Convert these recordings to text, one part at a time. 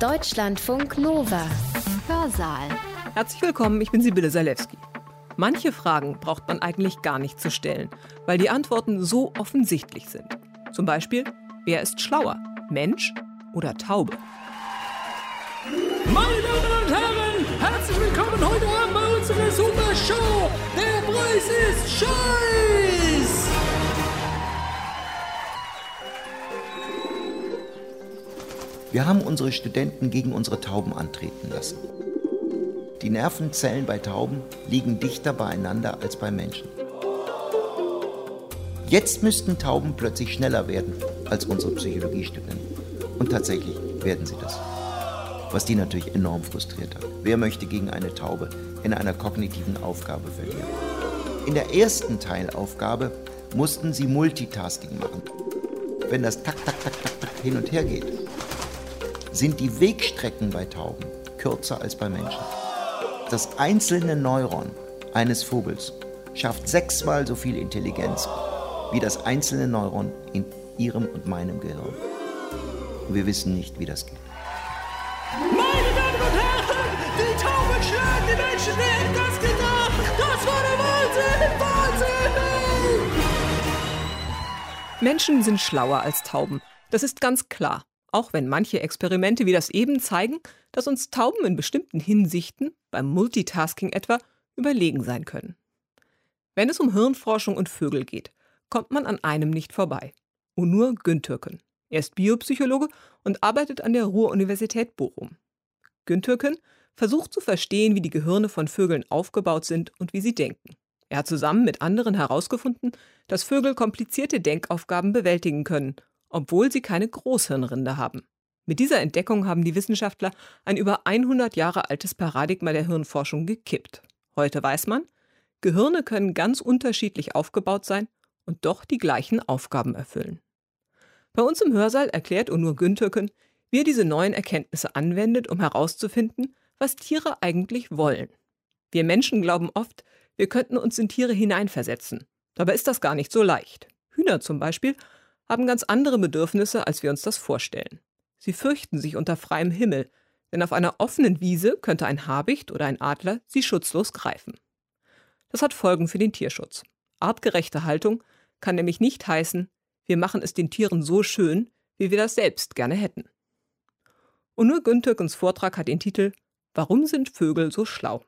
Deutschlandfunk Nova. Hörsaal. Herzlich willkommen, ich bin Sibylle Salewski. Manche Fragen braucht man eigentlich gar nicht zu stellen, weil die Antworten so offensichtlich sind. Zum Beispiel, wer ist schlauer, Mensch oder Taube? Meine Damen und Herren, herzlich willkommen heute Abend bei unserer Super Show. Der Preis ist Scheiß. Wir haben unsere Studenten gegen unsere Tauben antreten lassen. Die Nervenzellen bei Tauben liegen dichter beieinander als bei Menschen. Jetzt müssten Tauben plötzlich schneller werden als unsere Psychologiestudenten. Und tatsächlich werden sie das. Was die natürlich enorm frustriert hat. Wer möchte gegen eine Taube in einer kognitiven Aufgabe verlieren? In der ersten Teilaufgabe mussten sie Multitasking machen. Wenn das tak, tak, tak, tak, tak hin und her geht, sind die Wegstrecken bei Tauben kürzer als bei Menschen. Das einzelne Neuron eines Vogels schafft sechsmal so viel Intelligenz wie das einzelne Neuron in ihrem und meinem Gehirn. Und wir wissen nicht, wie das geht. Meine Damen und Herren, die Tauben schlagen die Menschen. Hätte das gedacht? Das war der Wahnsinn! Wahnsinn! Menschen sind schlauer als Tauben. Das ist ganz klar. Auch wenn manche Experimente wie das eben zeigen, dass uns Tauben in bestimmten Hinsichten, beim Multitasking etwa, überlegen sein können. Wenn es um Hirnforschung und Vögel geht, kommt man an einem nicht vorbei. Onur Güntürken. Er ist Biopsychologe und arbeitet an der Ruhr-Universität Bochum. Güntürken versucht zu verstehen, wie die Gehirne von Vögeln aufgebaut sind und wie sie denken. Er hat zusammen mit anderen herausgefunden, dass Vögel komplizierte Denkaufgaben bewältigen können obwohl sie keine Großhirnrinde haben. Mit dieser Entdeckung haben die Wissenschaftler ein über 100 Jahre altes Paradigma der Hirnforschung gekippt. Heute weiß man, Gehirne können ganz unterschiedlich aufgebaut sein und doch die gleichen Aufgaben erfüllen. Bei uns im Hörsaal erklärt Onur Güntürken, wie er diese neuen Erkenntnisse anwendet, um herauszufinden, was Tiere eigentlich wollen. Wir Menschen glauben oft, wir könnten uns in Tiere hineinversetzen. Dabei ist das gar nicht so leicht. Hühner zum Beispiel haben ganz andere Bedürfnisse, als wir uns das vorstellen. Sie fürchten sich unter freiem Himmel, denn auf einer offenen Wiese könnte ein Habicht oder ein Adler sie schutzlos greifen. Das hat Folgen für den Tierschutz. Artgerechte Haltung kann nämlich nicht heißen, wir machen es den Tieren so schön, wie wir das selbst gerne hätten. Und nur Güntürkens Vortrag hat den Titel Warum sind Vögel so schlau?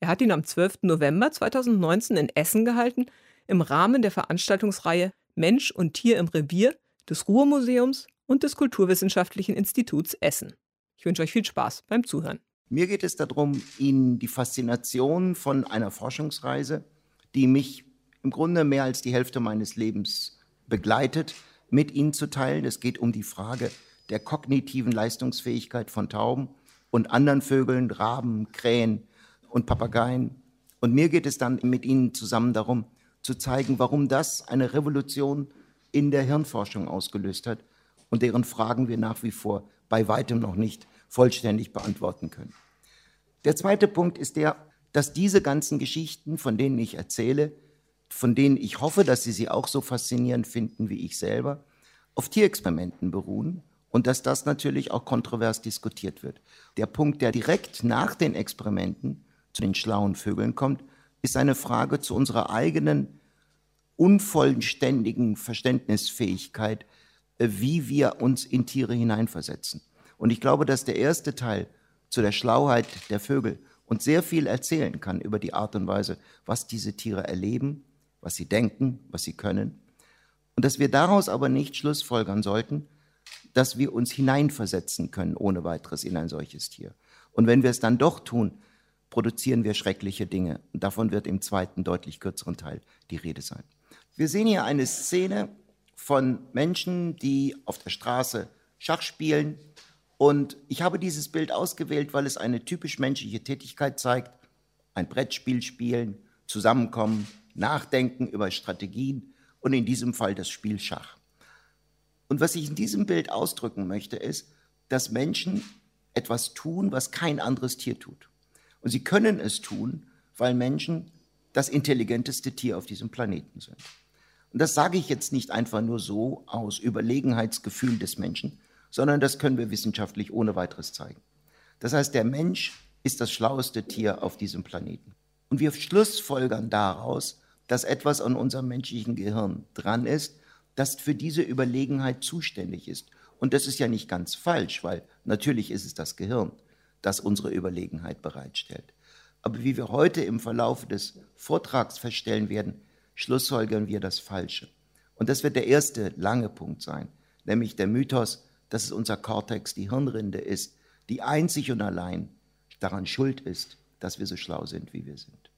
Er hat ihn am 12. November 2019 in Essen gehalten, im Rahmen der Veranstaltungsreihe Mensch und Tier im Revier des Ruhrmuseums und des Kulturwissenschaftlichen Instituts Essen. Ich wünsche euch viel Spaß beim Zuhören. Mir geht es darum, Ihnen die Faszination von einer Forschungsreise, die mich im Grunde mehr als die Hälfte meines Lebens begleitet, mit Ihnen zu teilen. Es geht um die Frage der kognitiven Leistungsfähigkeit von Tauben und anderen Vögeln, Raben, Krähen und Papageien. Und mir geht es dann mit Ihnen zusammen darum, zu zeigen, warum das eine Revolution in der Hirnforschung ausgelöst hat und deren Fragen wir nach wie vor bei weitem noch nicht vollständig beantworten können. Der zweite Punkt ist der, dass diese ganzen Geschichten, von denen ich erzähle, von denen ich hoffe, dass Sie sie auch so faszinierend finden wie ich selber, auf Tierexperimenten beruhen und dass das natürlich auch kontrovers diskutiert wird. Der Punkt, der direkt nach den Experimenten zu den schlauen Vögeln kommt, ist eine Frage zu unserer eigenen unvollständigen Verständnisfähigkeit, äh, wie wir uns in Tiere hineinversetzen. Und ich glaube, dass der erste Teil zu der Schlauheit der Vögel uns sehr viel erzählen kann über die Art und Weise, was diese Tiere erleben, was sie denken, was sie können. Und dass wir daraus aber nicht schlussfolgern sollten, dass wir uns hineinversetzen können ohne weiteres in ein solches Tier. Und wenn wir es dann doch tun, produzieren wir schreckliche Dinge. Und davon wird im zweiten, deutlich kürzeren Teil die Rede sein. Wir sehen hier eine Szene von Menschen, die auf der Straße Schach spielen. Und ich habe dieses Bild ausgewählt, weil es eine typisch menschliche Tätigkeit zeigt. Ein Brettspiel spielen, zusammenkommen, nachdenken über Strategien und in diesem Fall das Spiel Schach. Und was ich in diesem Bild ausdrücken möchte, ist, dass Menschen etwas tun, was kein anderes Tier tut. Und sie können es tun, weil Menschen das intelligenteste Tier auf diesem Planeten sind. Und das sage ich jetzt nicht einfach nur so aus Überlegenheitsgefühl des Menschen, sondern das können wir wissenschaftlich ohne weiteres zeigen. Das heißt, der Mensch ist das schlaueste Tier auf diesem Planeten. Und wir schlussfolgern daraus, dass etwas an unserem menschlichen Gehirn dran ist, das für diese Überlegenheit zuständig ist. Und das ist ja nicht ganz falsch, weil natürlich ist es das Gehirn, das unsere Überlegenheit bereitstellt. Aber wie wir heute im Verlauf des Vortrags feststellen werden, schlussfolgern wir das Falsche. Und das wird der erste lange Punkt sein, nämlich der Mythos, dass es unser Kortex, die Hirnrinde ist, die einzig und allein daran schuld ist, dass wir so schlau sind, wie wir sind.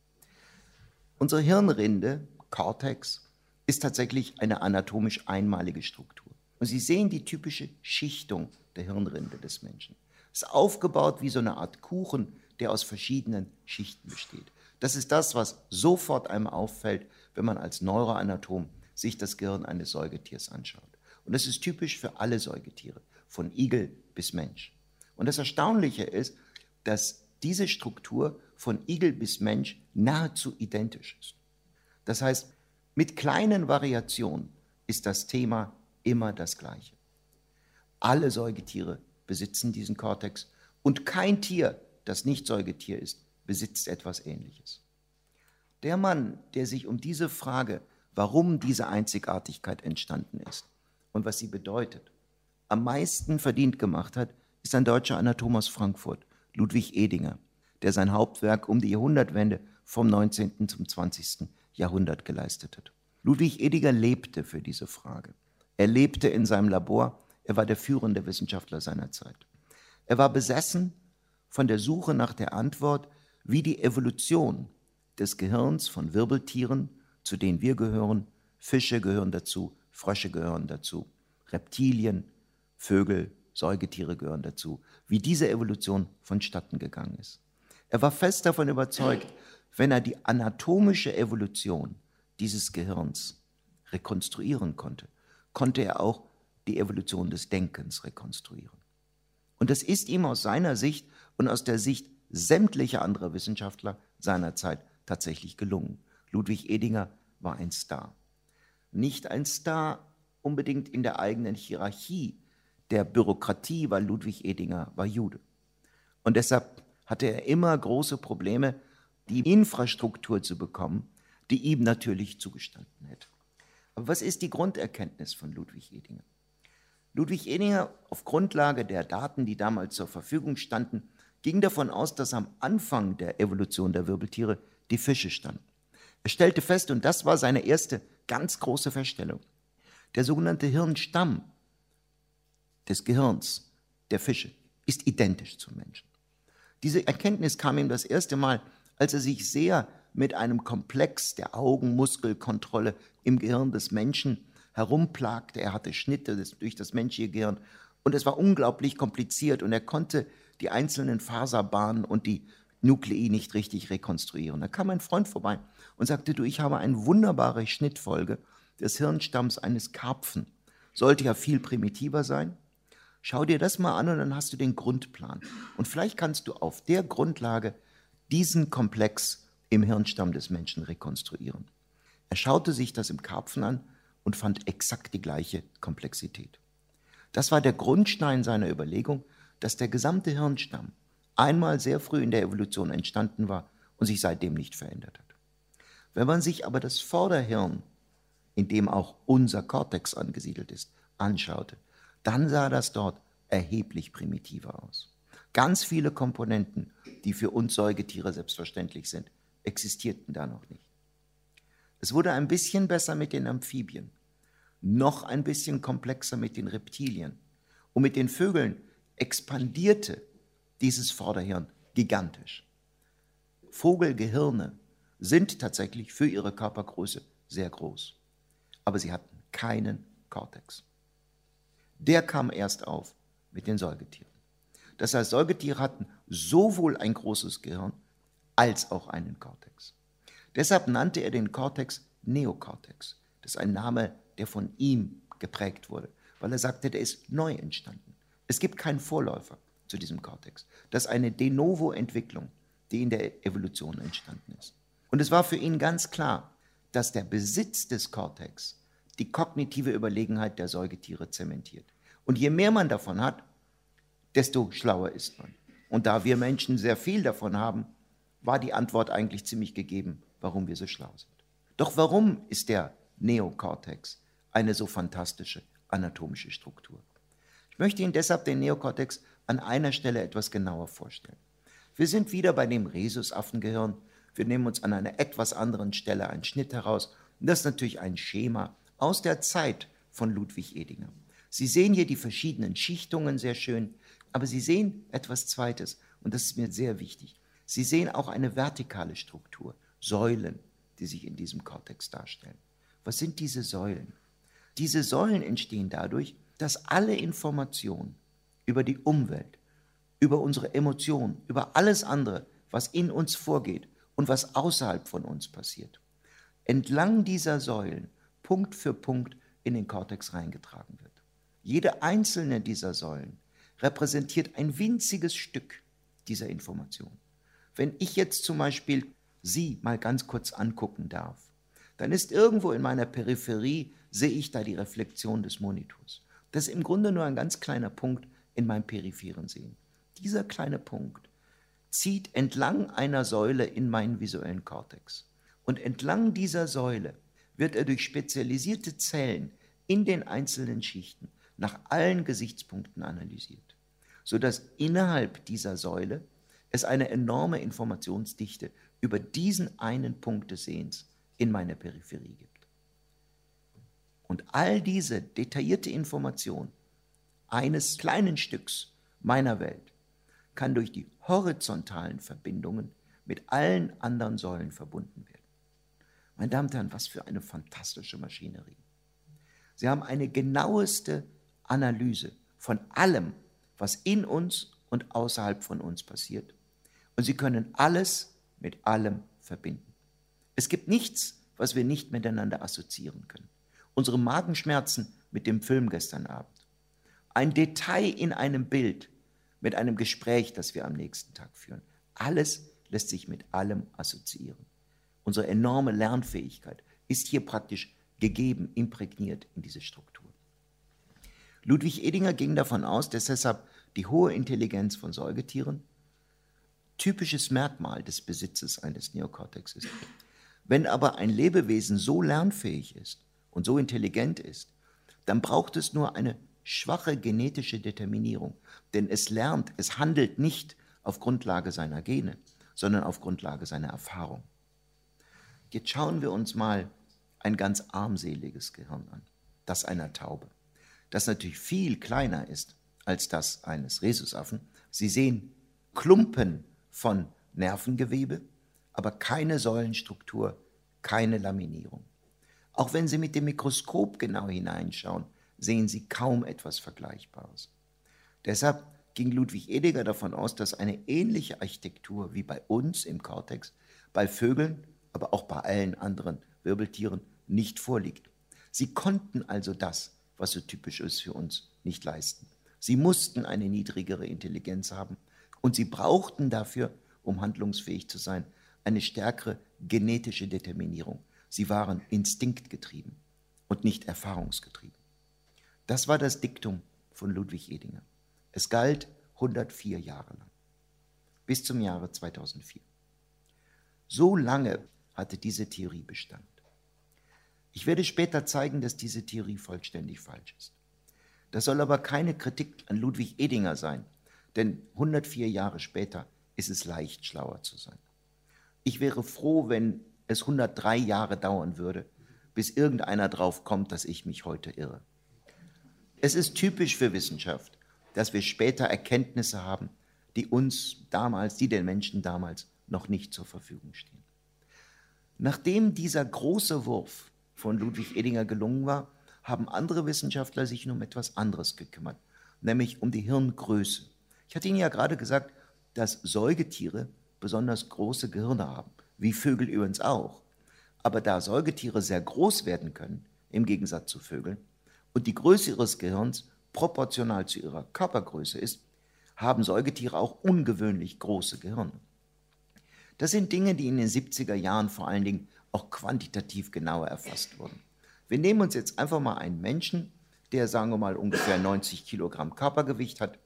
Unsere Hirnrinde, Kortex, ist tatsächlich eine anatomisch einmalige Struktur. Und Sie sehen die typische Schichtung der Hirnrinde des Menschen. Es ist aufgebaut wie so eine Art Kuchen, der aus verschiedenen Schichten besteht. Das ist das, was sofort einem auffällt, wenn man als Neuroanatom sich das Gehirn eines Säugetiers anschaut. Und das ist typisch für alle Säugetiere, von Igel bis Mensch. Und das Erstaunliche ist, dass diese Struktur von Igel bis Mensch nahezu identisch ist. Das heißt, mit kleinen Variationen ist das Thema immer das gleiche. Alle Säugetiere besitzen diesen Kortex und kein Tier, das nicht Säugetier ist, besitzt etwas Ähnliches. Der Mann, der sich um diese Frage, warum diese Einzigartigkeit entstanden ist und was sie bedeutet, am meisten verdient gemacht hat, ist ein deutscher Anatom aus Frankfurt, Ludwig Edinger, der sein Hauptwerk um die Jahrhundertwende vom 19. zum 20. Jahrhundert geleistet hat. Ludwig Edinger lebte für diese Frage. Er lebte in seinem Labor, er war der führende Wissenschaftler seiner Zeit. Er war besessen von der Suche nach der Antwort, wie die Evolution des Gehirns von Wirbeltieren, zu denen wir gehören, Fische gehören dazu, Frösche gehören dazu, Reptilien, Vögel, Säugetiere gehören dazu, wie diese Evolution vonstatten gegangen ist. Er war fest davon überzeugt, wenn er die anatomische Evolution dieses Gehirns rekonstruieren konnte, konnte er auch die Evolution des Denkens rekonstruieren. Und das ist ihm aus seiner Sicht und aus der Sicht sämtlicher anderer Wissenschaftler seiner Zeit tatsächlich gelungen. Ludwig Edinger war ein Star. Nicht ein Star unbedingt in der eigenen Hierarchie der Bürokratie, weil Ludwig Edinger war Jude. Und deshalb hatte er immer große Probleme, die Infrastruktur zu bekommen, die ihm natürlich zugestanden hätte. Aber was ist die Grunderkenntnis von Ludwig Edinger? Ludwig Edinger, auf Grundlage der Daten, die damals zur Verfügung standen, ging davon aus, dass am Anfang der Evolution der Wirbeltiere die Fische standen. Er stellte fest, und das war seine erste ganz große Feststellung, der sogenannte Hirnstamm des Gehirns der Fische ist identisch zum Menschen. Diese Erkenntnis kam ihm das erste Mal, als er sich sehr mit einem Komplex der Augenmuskelkontrolle im Gehirn des Menschen herumplagte. Er hatte Schnitte durch das menschliche Gehirn und es war unglaublich kompliziert und er konnte die einzelnen Faserbahnen und die Nuklei nicht richtig rekonstruieren. Da kam ein Freund vorbei und sagte, du, ich habe eine wunderbare Schnittfolge des Hirnstamms eines Karpfen. Sollte ja viel primitiver sein. Schau dir das mal an und dann hast du den Grundplan. Und vielleicht kannst du auf der Grundlage diesen Komplex im Hirnstamm des Menschen rekonstruieren. Er schaute sich das im Karpfen an und fand exakt die gleiche Komplexität. Das war der Grundstein seiner Überlegung, dass der gesamte Hirnstamm einmal sehr früh in der Evolution entstanden war und sich seitdem nicht verändert hat. Wenn man sich aber das Vorderhirn, in dem auch unser Kortex angesiedelt ist, anschaute, dann sah das dort erheblich primitiver aus. Ganz viele Komponenten, die für uns Säugetiere selbstverständlich sind, existierten da noch nicht. Es wurde ein bisschen besser mit den Amphibien, noch ein bisschen komplexer mit den Reptilien. Und mit den Vögeln expandierte dieses Vorderhirn gigantisch. Vogelgehirne sind tatsächlich für ihre Körpergröße sehr groß, aber sie hatten keinen Kortex der kam erst auf mit den Säugetieren. Das heißt, Säugetiere hatten sowohl ein großes Gehirn als auch einen Kortex. Deshalb nannte er den Kortex Neokortex. Das ist ein Name, der von ihm geprägt wurde, weil er sagte, der ist neu entstanden. Es gibt keinen Vorläufer zu diesem Kortex. Das ist eine De novo-Entwicklung, die in der Evolution entstanden ist. Und es war für ihn ganz klar, dass der Besitz des Kortex die kognitive Überlegenheit der Säugetiere zementiert. Und je mehr man davon hat, desto schlauer ist man. Und da wir Menschen sehr viel davon haben, war die Antwort eigentlich ziemlich gegeben, warum wir so schlau sind. Doch warum ist der Neokortex eine so fantastische anatomische Struktur? Ich möchte Ihnen deshalb den Neokortex an einer Stelle etwas genauer vorstellen. Wir sind wieder bei dem Rhesusaffengehirn. Wir nehmen uns an einer etwas anderen Stelle einen Schnitt heraus. Und das ist natürlich ein Schema aus der Zeit von Ludwig Edinger. Sie sehen hier die verschiedenen Schichtungen sehr schön, aber Sie sehen etwas Zweites, und das ist mir sehr wichtig. Sie sehen auch eine vertikale Struktur, Säulen, die sich in diesem Kortex darstellen. Was sind diese Säulen? Diese Säulen entstehen dadurch, dass alle Informationen über die Umwelt, über unsere Emotionen, über alles andere, was in uns vorgeht und was außerhalb von uns passiert, entlang dieser Säulen Punkt für Punkt in den Kortex reingetragen wird. Jede einzelne dieser Säulen repräsentiert ein winziges Stück dieser Information. Wenn ich jetzt zum Beispiel Sie mal ganz kurz angucken darf, dann ist irgendwo in meiner Peripherie, sehe ich da die Reflexion des Monitors. Das ist im Grunde nur ein ganz kleiner Punkt in meinem peripheren Sehen. Dieser kleine Punkt zieht entlang einer Säule in meinen visuellen Kortex. Und entlang dieser Säule wird er durch spezialisierte Zellen in den einzelnen Schichten nach allen Gesichtspunkten analysiert, sodass innerhalb dieser Säule es eine enorme Informationsdichte über diesen einen Punkt des Sehens in meiner Peripherie gibt. Und all diese detaillierte Information eines kleinen Stücks meiner Welt kann durch die horizontalen Verbindungen mit allen anderen Säulen verbunden werden. Meine Damen und Herren, was für eine fantastische Maschinerie. Sie haben eine genaueste Analyse von allem, was in uns und außerhalb von uns passiert. Und Sie können alles mit allem verbinden. Es gibt nichts, was wir nicht miteinander assoziieren können. Unsere Magenschmerzen mit dem Film gestern Abend. Ein Detail in einem Bild mit einem Gespräch, das wir am nächsten Tag führen. Alles lässt sich mit allem assoziieren. Unsere enorme Lernfähigkeit ist hier praktisch gegeben, imprägniert in diese Struktur. Ludwig Edinger ging davon aus, dass deshalb die hohe Intelligenz von Säugetieren typisches Merkmal des Besitzes eines Neokortex ist. Wenn aber ein Lebewesen so lernfähig ist und so intelligent ist, dann braucht es nur eine schwache genetische Determinierung, denn es lernt, es handelt nicht auf Grundlage seiner Gene, sondern auf Grundlage seiner Erfahrung. Jetzt schauen wir uns mal ein ganz armseliges Gehirn an, das einer Taube, das natürlich viel kleiner ist als das eines Rhesusaffen. Sie sehen Klumpen von Nervengewebe, aber keine Säulenstruktur, keine Laminierung. Auch wenn Sie mit dem Mikroskop genau hineinschauen, sehen Sie kaum etwas Vergleichbares. Deshalb ging Ludwig Ediger davon aus, dass eine ähnliche Architektur wie bei uns im Kortex bei Vögeln aber auch bei allen anderen Wirbeltieren nicht vorliegt. Sie konnten also das, was so typisch ist für uns, nicht leisten. Sie mussten eine niedrigere Intelligenz haben und sie brauchten dafür, um handlungsfähig zu sein, eine stärkere genetische Determinierung. Sie waren instinktgetrieben und nicht erfahrungsgetrieben. Das war das Diktum von Ludwig Edinger. Es galt 104 Jahre lang, bis zum Jahre 2004. So lange hatte diese Theorie Bestand. Ich werde später zeigen, dass diese Theorie vollständig falsch ist. Das soll aber keine Kritik an Ludwig Edinger sein, denn 104 Jahre später ist es leicht, schlauer zu sein. Ich wäre froh, wenn es 103 Jahre dauern würde, bis irgendeiner drauf kommt, dass ich mich heute irre. Es ist typisch für Wissenschaft, dass wir später Erkenntnisse haben, die uns damals, die den Menschen damals noch nicht zur Verfügung stehen. Nachdem dieser große Wurf von Ludwig Edinger gelungen war, haben andere Wissenschaftler sich um etwas anderes gekümmert, nämlich um die Hirngröße. Ich hatte Ihnen ja gerade gesagt, dass Säugetiere besonders große Gehirne haben, wie Vögel übrigens auch. Aber da Säugetiere sehr groß werden können, im Gegensatz zu Vögeln, und die Größe ihres Gehirns proportional zu ihrer Körpergröße ist, haben Säugetiere auch ungewöhnlich große Gehirne. Das sind Dinge, die in den 70er Jahren vor allen Dingen auch quantitativ genauer erfasst wurden. Wir nehmen uns jetzt einfach mal einen Menschen, der, sagen wir mal, ungefähr 90 Kilogramm Körpergewicht hat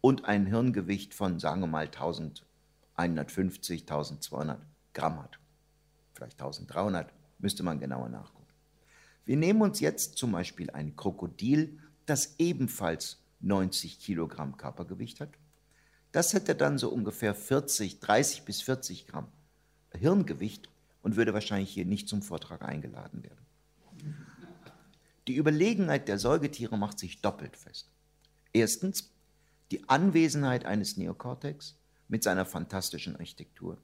und ein Hirngewicht von, sagen wir mal, 1150, 1200 Gramm hat. Vielleicht 1300, müsste man genauer nachgucken. Wir nehmen uns jetzt zum Beispiel ein Krokodil, das ebenfalls 90 Kilogramm Körpergewicht hat. Das hätte dann so ungefähr 40, 30 bis 40 Gramm Hirngewicht und würde wahrscheinlich hier nicht zum Vortrag eingeladen werden. Die Überlegenheit der Säugetiere macht sich doppelt fest. Erstens die Anwesenheit eines Neokortex mit seiner fantastischen Architektur.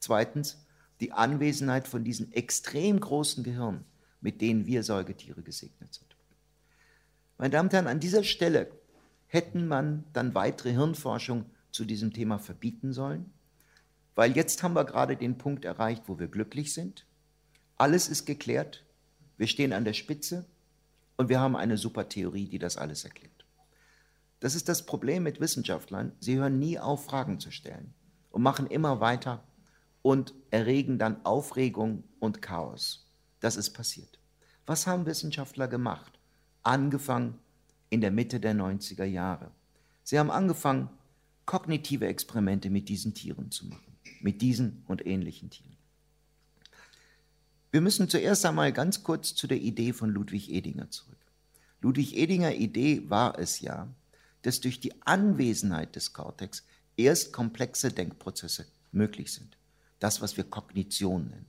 Zweitens die Anwesenheit von diesen extrem großen Gehirnen, mit denen wir Säugetiere gesegnet sind. Meine Damen und Herren, an dieser Stelle hätten man dann weitere Hirnforschung zu diesem Thema verbieten sollen, weil jetzt haben wir gerade den Punkt erreicht, wo wir glücklich sind. Alles ist geklärt, wir stehen an der Spitze und wir haben eine super Theorie, die das alles erklärt. Das ist das Problem mit Wissenschaftlern. Sie hören nie auf, Fragen zu stellen und machen immer weiter und erregen dann Aufregung und Chaos. Das ist passiert. Was haben Wissenschaftler gemacht? Angefangen in der Mitte der 90er Jahre. Sie haben angefangen, kognitive Experimente mit diesen Tieren zu machen, mit diesen und ähnlichen Tieren. Wir müssen zuerst einmal ganz kurz zu der Idee von Ludwig Edinger zurück. Ludwig Edinger Idee war es ja, dass durch die Anwesenheit des Kortex erst komplexe Denkprozesse möglich sind. Das, was wir Kognition nennen.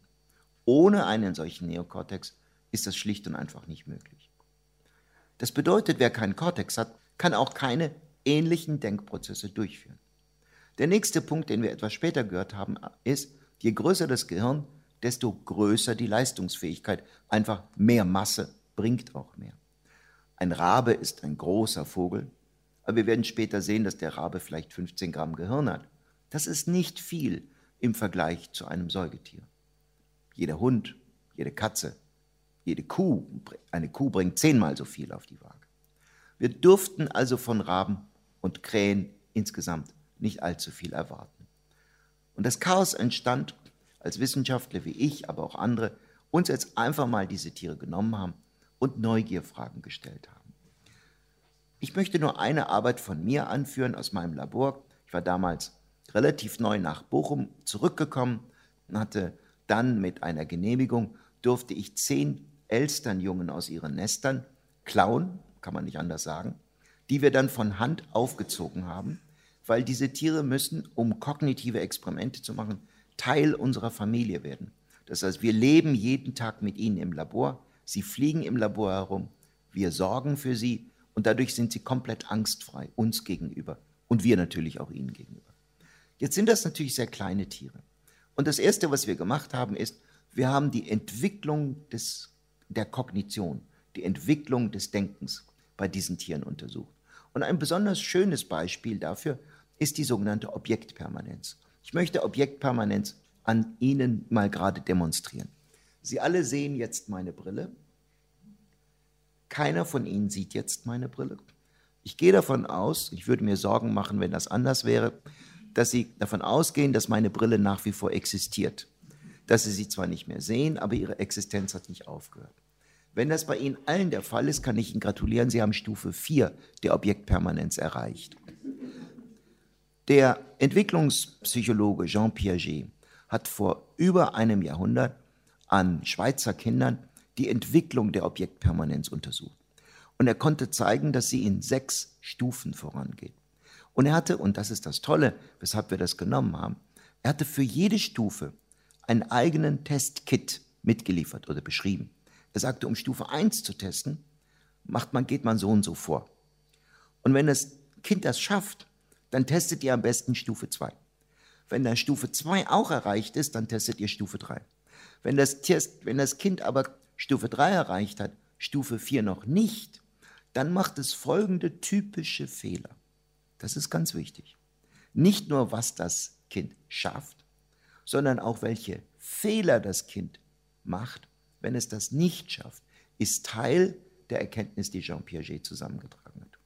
Ohne einen solchen Neokortex ist das schlicht und einfach nicht möglich. Das bedeutet, wer keinen Kortex hat, kann auch keine ähnlichen Denkprozesse durchführen. Der nächste Punkt, den wir etwas später gehört haben, ist, je größer das Gehirn, desto größer die Leistungsfähigkeit. Einfach mehr Masse bringt auch mehr. Ein Rabe ist ein großer Vogel, aber wir werden später sehen, dass der Rabe vielleicht 15 Gramm Gehirn hat. Das ist nicht viel im Vergleich zu einem Säugetier. Jeder Hund, jede Katze, jede Kuh, eine Kuh bringt zehnmal so viel auf die Waage. Wir dürften also von Raben und Krähen insgesamt nicht allzu viel erwarten. Und das Chaos entstand, als Wissenschaftler wie ich, aber auch andere, uns jetzt einfach mal diese Tiere genommen haben und Neugierfragen gestellt haben. Ich möchte nur eine Arbeit von mir anführen aus meinem Labor. Ich war damals relativ neu nach Bochum zurückgekommen und hatte dann mit einer Genehmigung, durfte ich zehn Elsternjungen aus ihren Nestern klauen, kann man nicht anders sagen, die wir dann von Hand aufgezogen haben, weil diese Tiere müssen, um kognitive Experimente zu machen, Teil unserer Familie werden. Das heißt, wir leben jeden Tag mit ihnen im Labor, sie fliegen im Labor herum, wir sorgen für sie und dadurch sind sie komplett angstfrei uns gegenüber und wir natürlich auch ihnen gegenüber. Jetzt sind das natürlich sehr kleine Tiere. Und das Erste, was wir gemacht haben, ist, wir haben die Entwicklung des, der Kognition, die Entwicklung des Denkens bei diesen Tieren untersucht. Und ein besonders schönes Beispiel dafür ist die sogenannte Objektpermanenz. Ich möchte Objektpermanenz an Ihnen mal gerade demonstrieren. Sie alle sehen jetzt meine Brille keiner von Ihnen sieht jetzt meine Brille. Ich gehe davon aus, ich würde mir Sorgen machen, wenn das anders wäre, dass Sie davon ausgehen, dass meine Brille nach wie vor existiert. Dass Sie sie zwar nicht mehr sehen, aber ihre Existenz hat nicht aufgehört. Wenn das bei Ihnen allen der Fall ist, kann ich Ihnen gratulieren, Sie haben Stufe 4 der Objektpermanenz erreicht. Der Entwicklungspsychologe Jean Piaget hat vor über einem Jahrhundert an Schweizer Kindern die Entwicklung der Objektpermanenz untersucht. Und er konnte zeigen, dass sie in sechs Stufen vorangeht. Und er hatte, und das ist das Tolle, weshalb wir das genommen haben, er hatte für jede Stufe einen eigenen Testkit mitgeliefert oder beschrieben. Er sagte, um Stufe 1 zu testen, macht man, geht man so und so vor. Und wenn das Kind das schafft, dann testet ihr am besten Stufe 2. Wenn dann Stufe 2 auch erreicht ist, dann testet ihr Stufe 3. Wenn das, Test, wenn das Kind aber Stufe 3 erreicht hat, Stufe 4 noch nicht, dann macht es folgende typische Fehler. Das ist ganz wichtig. Nicht nur, was das Kind schafft, sondern auch, welche Fehler das Kind macht, wenn es das nicht schafft, ist Teil der Erkenntnis, die Jean Piaget zusammengetragen hat.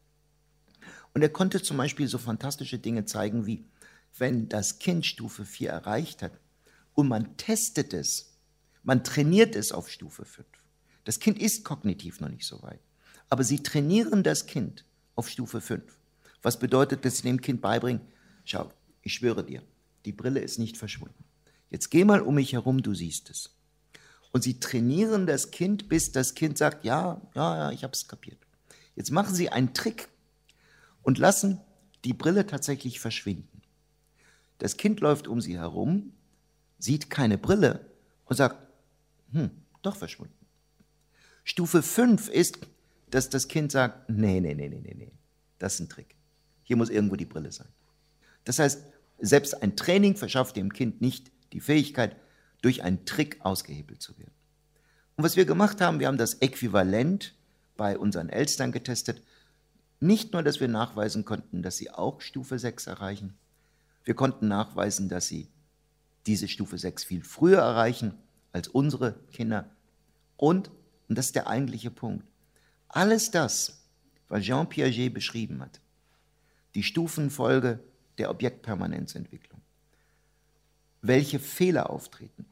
Und er konnte zum Beispiel so fantastische Dinge zeigen, wie wenn das Kind Stufe 4 erreicht hat und man testet es man trainiert es auf Stufe 5. Das Kind ist kognitiv noch nicht so weit. Aber sie trainieren das Kind auf Stufe 5. Was bedeutet, dass sie dem Kind beibringen, schau, ich schwöre dir, die Brille ist nicht verschwunden. Jetzt geh mal um mich herum, du siehst es. Und sie trainieren das Kind, bis das Kind sagt, ja, ja, ja, ich habe es kapiert. Jetzt machen sie einen Trick und lassen die Brille tatsächlich verschwinden. Das Kind läuft um sie herum, sieht keine Brille und sagt, hm, doch verschwunden. Stufe 5 ist, dass das Kind sagt, nee, nee, nee, nee, nee, nee, das ist ein Trick. Hier muss irgendwo die Brille sein. Das heißt, selbst ein Training verschafft dem Kind nicht die Fähigkeit, durch einen Trick ausgehebelt zu werden. Und was wir gemacht haben, wir haben das Äquivalent bei unseren Elstern getestet. Nicht nur, dass wir nachweisen konnten, dass sie auch Stufe 6 erreichen, wir konnten nachweisen, dass sie diese Stufe 6 viel früher erreichen als unsere Kinder. Und, und das ist der eigentliche Punkt, alles das, was Jean Piaget beschrieben hat, die Stufenfolge der Objektpermanenzentwicklung, welche Fehler auftreten,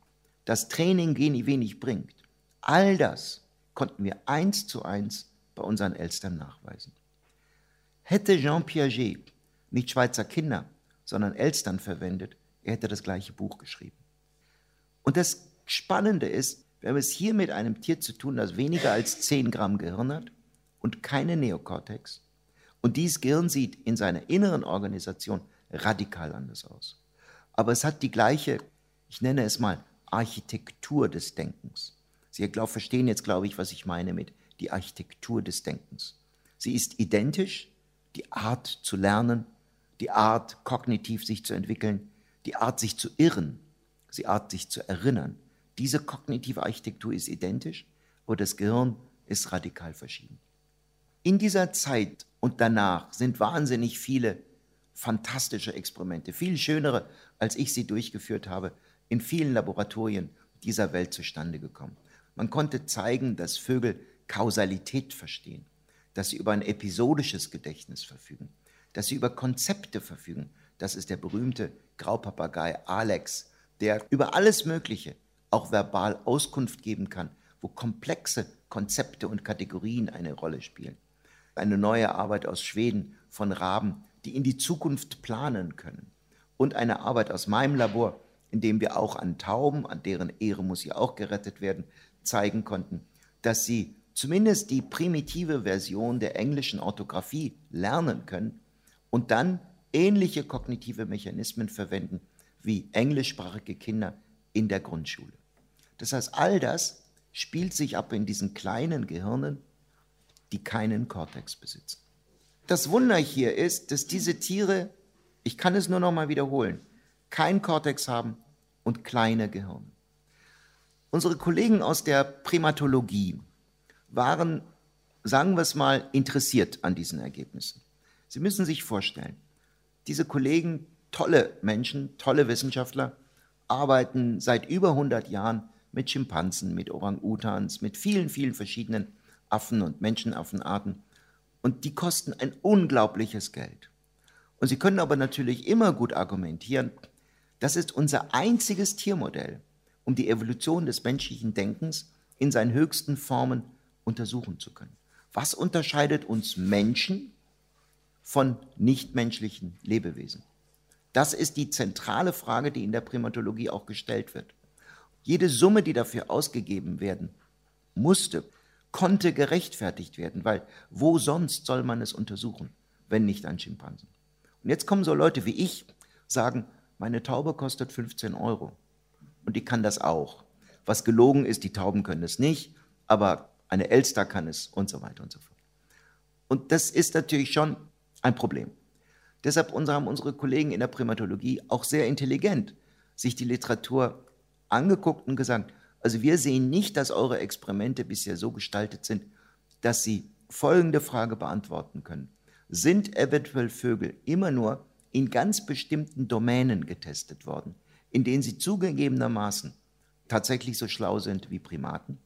das Training wenig bringt, all das konnten wir eins zu eins bei unseren Eltern nachweisen. Hätte Jean Piaget nicht Schweizer Kinder, sondern Elstern verwendet, er hätte das gleiche Buch geschrieben. Und das Spannende ist, wir haben es hier mit einem Tier zu tun, das weniger als 10 Gramm Gehirn hat und keine Neokortex. Und dieses Gehirn sieht in seiner inneren Organisation radikal anders aus. Aber es hat die gleiche, ich nenne es mal, Architektur des Denkens. Sie glaub, verstehen jetzt, glaube ich, was ich meine mit die Architektur des Denkens. Sie ist identisch, die Art zu lernen, die Art kognitiv sich zu entwickeln, die Art sich zu irren, die Art sich zu erinnern. Diese kognitive Architektur ist identisch, aber das Gehirn ist radikal verschieden. In dieser Zeit und danach sind wahnsinnig viele fantastische Experimente, viel schönere, als ich sie durchgeführt habe, in vielen Laboratorien dieser Welt zustande gekommen. Man konnte zeigen, dass Vögel Kausalität verstehen, dass sie über ein episodisches Gedächtnis verfügen, dass sie über Konzepte verfügen. Das ist der berühmte Graupapagei Alex, der über alles Mögliche auch verbal Auskunft geben kann, wo komplexe Konzepte und Kategorien eine Rolle spielen. Eine neue Arbeit aus Schweden von Raben, die in die Zukunft planen können. Und eine Arbeit aus meinem Labor, in dem wir auch an Tauben, an deren Ehre muss ja auch gerettet werden, zeigen konnten, dass sie zumindest die primitive Version der englischen Orthographie lernen können und dann ähnliche kognitive Mechanismen verwenden wie englischsprachige Kinder in der Grundschule. Das heißt, all das spielt sich ab in diesen kleinen Gehirnen, die keinen Kortex besitzen. Das Wunder hier ist, dass diese Tiere, ich kann es nur noch mal wiederholen, kein Kortex haben und kleine Gehirne. Unsere Kollegen aus der Primatologie waren, sagen wir es mal, interessiert an diesen Ergebnissen. Sie müssen sich vorstellen, diese Kollegen, tolle Menschen, tolle Wissenschaftler, arbeiten seit über 100 Jahren mit Schimpansen, mit Orang-Utans, mit vielen, vielen verschiedenen Affen und Menschenaffenarten. Und die kosten ein unglaubliches Geld. Und sie können aber natürlich immer gut argumentieren, das ist unser einziges Tiermodell, um die Evolution des menschlichen Denkens in seinen höchsten Formen untersuchen zu können. Was unterscheidet uns Menschen von nichtmenschlichen Lebewesen? Das ist die zentrale Frage, die in der Primatologie auch gestellt wird. Jede Summe, die dafür ausgegeben werden musste, konnte gerechtfertigt werden, weil wo sonst soll man es untersuchen, wenn nicht an Schimpansen? Und jetzt kommen so Leute wie ich, sagen, meine Taube kostet 15 Euro und die kann das auch. Was gelogen ist, die Tauben können es nicht, aber eine Elster kann es und so weiter und so fort. Und das ist natürlich schon ein Problem. Deshalb haben unsere Kollegen in der Primatologie auch sehr intelligent sich die Literatur angeguckt und gesagt, also wir sehen nicht, dass eure Experimente bisher so gestaltet sind, dass sie folgende Frage beantworten können. Sind eventuell Vögel immer nur in ganz bestimmten Domänen getestet worden, in denen sie zugegebenermaßen tatsächlich so schlau sind wie Primaten?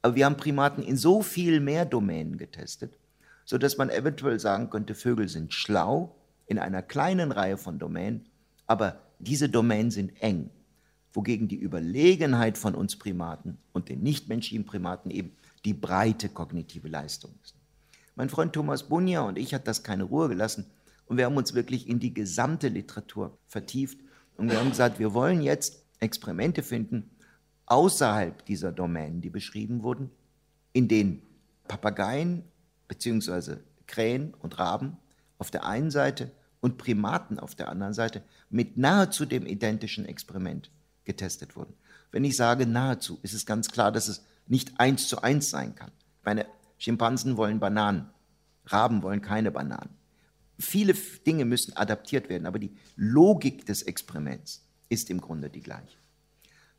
Aber wir haben Primaten in so viel mehr Domänen getestet, sodass man eventuell sagen könnte, Vögel sind schlau in einer kleinen Reihe von Domänen, aber diese Domänen sind eng, wogegen die Überlegenheit von uns Primaten und den nichtmenschlichen Primaten eben die breite kognitive Leistung ist. Mein Freund Thomas Bunja und ich hat das keine Ruhe gelassen und wir haben uns wirklich in die gesamte Literatur vertieft und wir haben gesagt, wir wollen jetzt Experimente finden außerhalb dieser Domänen, die beschrieben wurden, in denen Papageien bzw. Krähen und Raben auf der einen Seite und Primaten auf der anderen Seite mit nahezu dem identischen Experiment getestet wurden. Wenn ich sage nahezu, ist es ganz klar, dass es nicht eins zu eins sein kann. Meine Schimpansen wollen Bananen, Raben wollen keine Bananen. Viele Dinge müssen adaptiert werden, aber die Logik des Experiments ist im Grunde die gleiche.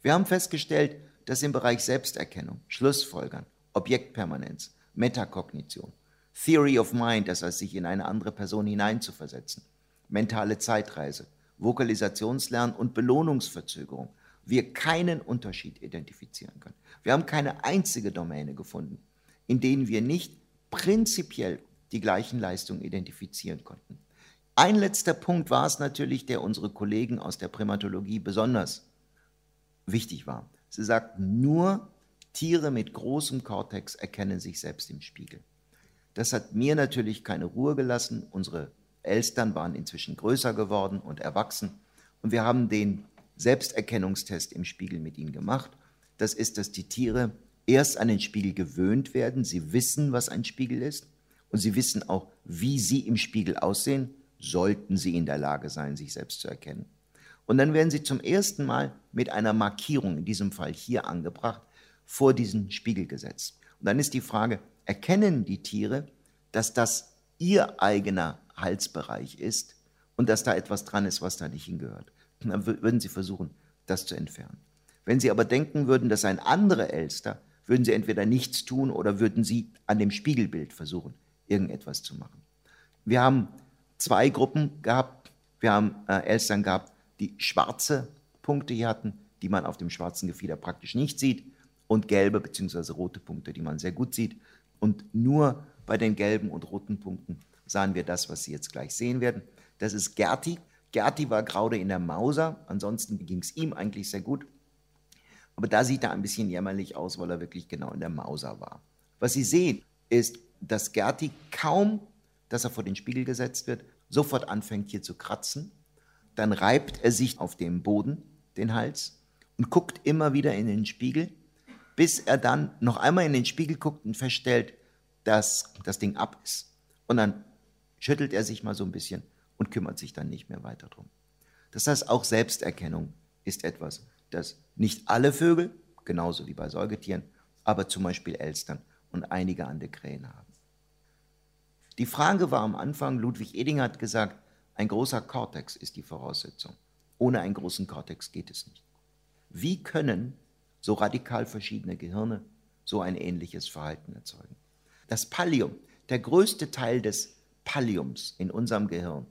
Wir haben festgestellt, dass im Bereich Selbsterkennung, Schlussfolgern, Objektpermanenz, Metakognition, Theory of Mind, das heißt sich in eine andere Person hineinzuversetzen, mentale Zeitreise, Vokalisationslernen und Belohnungsverzögerung, wir keinen Unterschied identifizieren können. Wir haben keine einzige Domäne gefunden, in denen wir nicht prinzipiell die gleichen Leistungen identifizieren konnten. Ein letzter Punkt war es natürlich, der unsere Kollegen aus der Primatologie besonders wichtig war. Sie sagten, nur Tiere mit großem Kortex erkennen sich selbst im Spiegel. Das hat mir natürlich keine Ruhe gelassen. Unsere Elstern waren inzwischen größer geworden und erwachsen. Und wir haben den Selbsterkennungstest im Spiegel mit ihnen gemacht. Das ist, dass die Tiere erst an den Spiegel gewöhnt werden. Sie wissen, was ein Spiegel ist. Und sie wissen auch, wie sie im Spiegel aussehen, sollten sie in der Lage sein, sich selbst zu erkennen. Und dann werden sie zum ersten Mal mit einer Markierung, in diesem Fall hier angebracht, vor diesen Spiegel gesetzt. Und dann ist die Frage, erkennen die Tiere, dass das ihr eigener Halsbereich ist und dass da etwas dran ist, was da nicht hingehört? Dann würden sie versuchen, das zu entfernen. Wenn sie aber denken würden, dass ein anderer Elster, würden sie entweder nichts tun oder würden sie an dem Spiegelbild versuchen, irgendetwas zu machen. Wir haben zwei Gruppen gehabt. Wir haben äh, Elstern gehabt, die schwarze Punkte hier hatten, die man auf dem schwarzen Gefieder praktisch nicht sieht, und gelbe bzw. rote Punkte, die man sehr gut sieht. Und nur bei den gelben und roten Punkten sahen wir das, was Sie jetzt gleich sehen werden. Das ist Gerti. Gerti war gerade in der Mauser, ansonsten ging es ihm eigentlich sehr gut. Aber da sieht er ein bisschen jämmerlich aus, weil er wirklich genau in der Mauser war. Was Sie sehen, ist, dass Gerti kaum, dass er vor den Spiegel gesetzt wird, sofort anfängt hier zu kratzen. Dann reibt er sich auf dem Boden den Hals und guckt immer wieder in den Spiegel, bis er dann noch einmal in den Spiegel guckt und feststellt, dass das Ding ab ist. Und dann schüttelt er sich mal so ein bisschen und kümmert sich dann nicht mehr weiter drum. Das heißt, auch Selbsterkennung ist etwas, das nicht alle Vögel, genauso wie bei Säugetieren, aber zum Beispiel Elstern und einige andere Krähen haben. Die Frage war am Anfang, Ludwig Edinger hat gesagt, ein großer Kortex ist die Voraussetzung. Ohne einen großen Kortex geht es nicht. Wie können so radikal verschiedene Gehirne so ein ähnliches Verhalten erzeugen? Das Pallium, der größte Teil des Palliums in unserem Gehirn,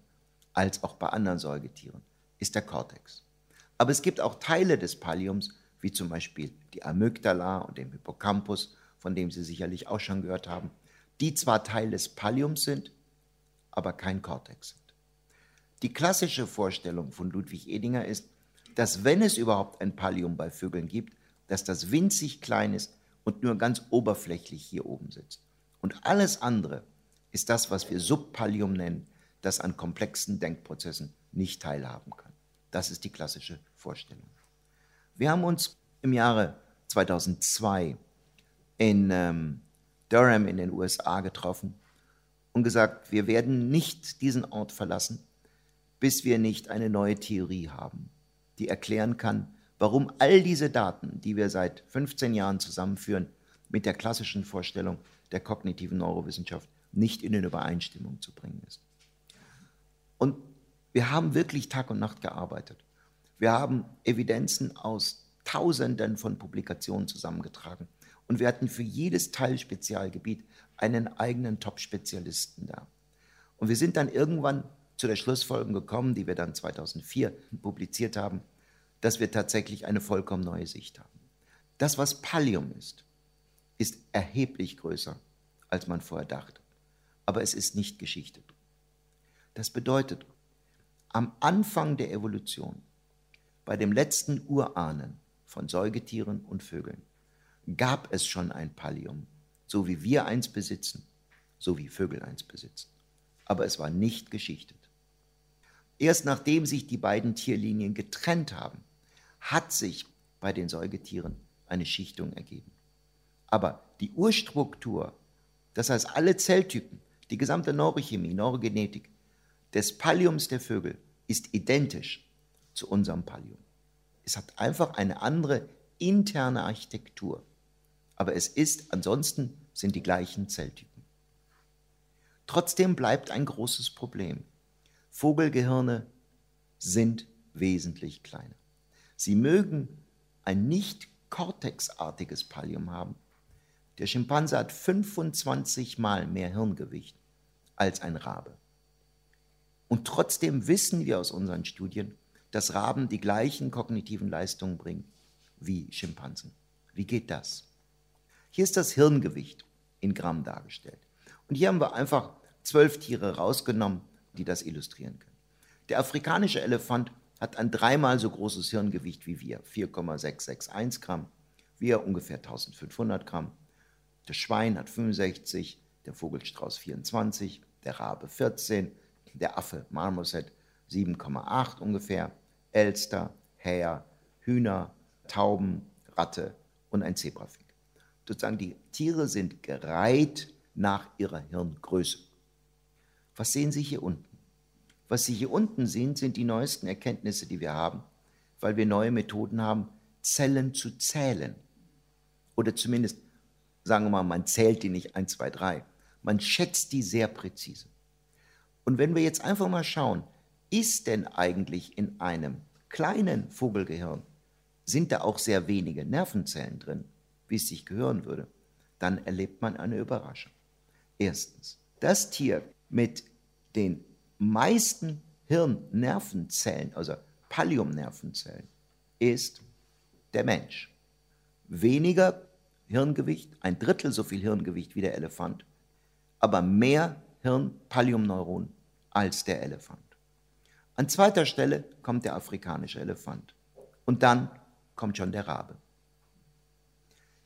als auch bei anderen Säugetieren, ist der Kortex. Aber es gibt auch Teile des Palliums, wie zum Beispiel die Amygdala und den Hippocampus, von dem Sie sicherlich auch schon gehört haben, die zwar Teil des Palliums sind, aber kein Kortex sind. Die klassische Vorstellung von Ludwig Edinger ist, dass wenn es überhaupt ein Pallium bei Vögeln gibt, dass das winzig klein ist und nur ganz oberflächlich hier oben sitzt. Und alles andere ist das, was wir Subpallium nennen, das an komplexen Denkprozessen nicht teilhaben kann. Das ist die klassische Vorstellung. Wir haben uns im Jahre 2002 in ähm, Durham in den USA getroffen und gesagt, wir werden nicht diesen Ort verlassen, bis wir nicht eine neue Theorie haben, die erklären kann, warum all diese Daten, die wir seit 15 Jahren zusammenführen, mit der klassischen Vorstellung der kognitiven Neurowissenschaft nicht in Übereinstimmung zu bringen ist. Und wir haben wirklich Tag und Nacht gearbeitet. Wir haben Evidenzen aus Tausenden von Publikationen zusammengetragen. Und wir hatten für jedes Teilspezialgebiet einen eigenen Top-Spezialisten da. Und wir sind dann irgendwann zu der Schlussfolgerung gekommen, die wir dann 2004 publiziert haben, dass wir tatsächlich eine vollkommen neue Sicht haben. Das, was Pallium ist, ist erheblich größer, als man vorher dachte. Aber es ist nicht Geschichte. Das bedeutet, am Anfang der Evolution, bei dem letzten Urahnen von Säugetieren und Vögeln, gab es schon ein Pallium, so wie wir eins besitzen, so wie Vögel eins besitzen. Aber es war nicht geschichtet. Erst nachdem sich die beiden Tierlinien getrennt haben, hat sich bei den Säugetieren eine Schichtung ergeben. Aber die Urstruktur, das heißt alle Zelltypen, die gesamte Neurochemie, Neurogenetik des Palliums der Vögel ist identisch zu unserem Pallium. Es hat einfach eine andere interne Architektur. Aber es ist, ansonsten sind die gleichen Zelltypen. Trotzdem bleibt ein großes Problem. Vogelgehirne sind wesentlich kleiner. Sie mögen ein nicht kortexartiges Pallium haben. Der Schimpanse hat 25 mal mehr Hirngewicht als ein Rabe. Und trotzdem wissen wir aus unseren Studien, dass Raben die gleichen kognitiven Leistungen bringen wie Schimpansen. Wie geht das? Hier ist das Hirngewicht in Gramm dargestellt. Und hier haben wir einfach zwölf Tiere rausgenommen, die das illustrieren können. Der afrikanische Elefant hat ein dreimal so großes Hirngewicht wie wir, 4,661 Gramm. Wir ungefähr 1500 Gramm. Das Schwein hat 65, der Vogelstrauß 24, der Rabe 14, der Affe Marmoset 7,8 ungefähr, Elster, Häher, Hühner, Tauben, Ratte und ein Zebrafink. Sozusagen die Tiere sind gereiht nach ihrer Hirngröße. Was sehen Sie hier unten? Was Sie hier unten sehen, sind die neuesten Erkenntnisse, die wir haben, weil wir neue Methoden haben, Zellen zu zählen. Oder zumindest, sagen wir mal, man zählt die nicht 1, 2, 3. Man schätzt die sehr präzise. Und wenn wir jetzt einfach mal schauen, ist denn eigentlich in einem kleinen Vogelgehirn, sind da auch sehr wenige Nervenzellen drin, wie es sich gehören würde, dann erlebt man eine Überraschung. Erstens, das Tier mit den meisten Hirnnervenzellen, also Palliumnervenzellen, ist der Mensch. Weniger Hirngewicht, ein Drittel so viel Hirngewicht wie der Elefant, aber mehr Hirn-Palliumneuronen als der Elefant. An zweiter Stelle kommt der afrikanische Elefant und dann kommt schon der Rabe.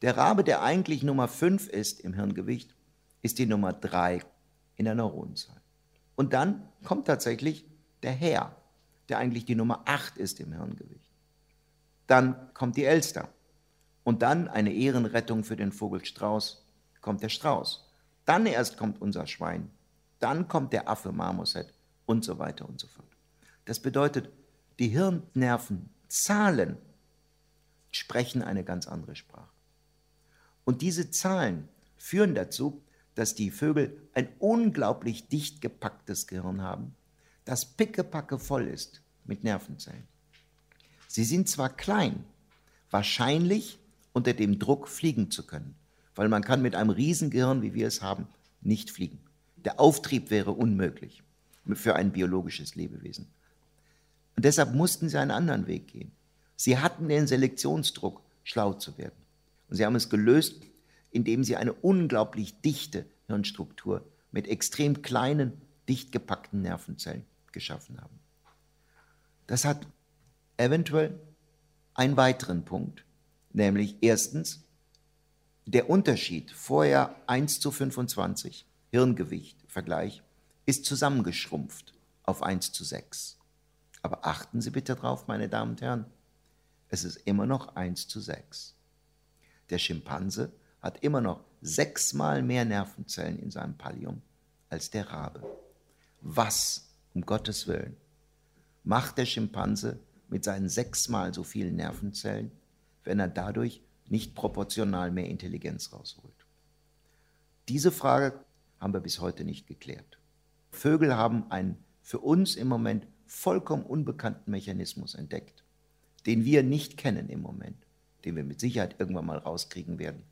Der Rabe, der eigentlich Nummer 5 ist im Hirngewicht, ist die Nummer 3 in der Neuronenzahl. Und dann kommt tatsächlich der Herr, der eigentlich die Nummer 8 ist im Hirngewicht. Dann kommt die Elster. Und dann eine Ehrenrettung für den Vogelstrauß, kommt der Strauß. Dann erst kommt unser Schwein. Dann kommt der Affe Marmoset und so weiter und so fort. Das bedeutet, die Hirnnervenzahlen sprechen eine ganz andere Sprache. Und diese Zahlen führen dazu, dass die Vögel ein unglaublich dicht gepacktes Gehirn haben, das pickepacke voll ist mit Nervenzellen. Sie sind zwar klein, wahrscheinlich unter dem Druck fliegen zu können, weil man kann mit einem Riesengehirn, wie wir es haben, nicht fliegen. Der Auftrieb wäre unmöglich für ein biologisches Lebewesen. Und deshalb mussten sie einen anderen Weg gehen. Sie hatten den Selektionsdruck, schlau zu werden. Und sie haben es gelöst, indem sie eine unglaublich dichte Hirnstruktur mit extrem kleinen, dicht gepackten Nervenzellen geschaffen haben. Das hat eventuell einen weiteren Punkt, nämlich erstens der Unterschied vorher 1 zu 25 Hirngewicht Vergleich ist zusammengeschrumpft auf 1 zu 6. Aber achten Sie bitte drauf, meine Damen und Herren, es ist immer noch 1 zu 6. Der Schimpanse hat immer noch sechsmal mehr Nervenzellen in seinem Pallium als der Rabe. Was, um Gottes Willen, macht der Schimpanse mit seinen sechsmal so vielen Nervenzellen, wenn er dadurch nicht proportional mehr Intelligenz rausholt? Diese Frage haben wir bis heute nicht geklärt. Vögel haben einen für uns im Moment vollkommen unbekannten Mechanismus entdeckt, den wir nicht kennen im Moment, den wir mit Sicherheit irgendwann mal rauskriegen werden,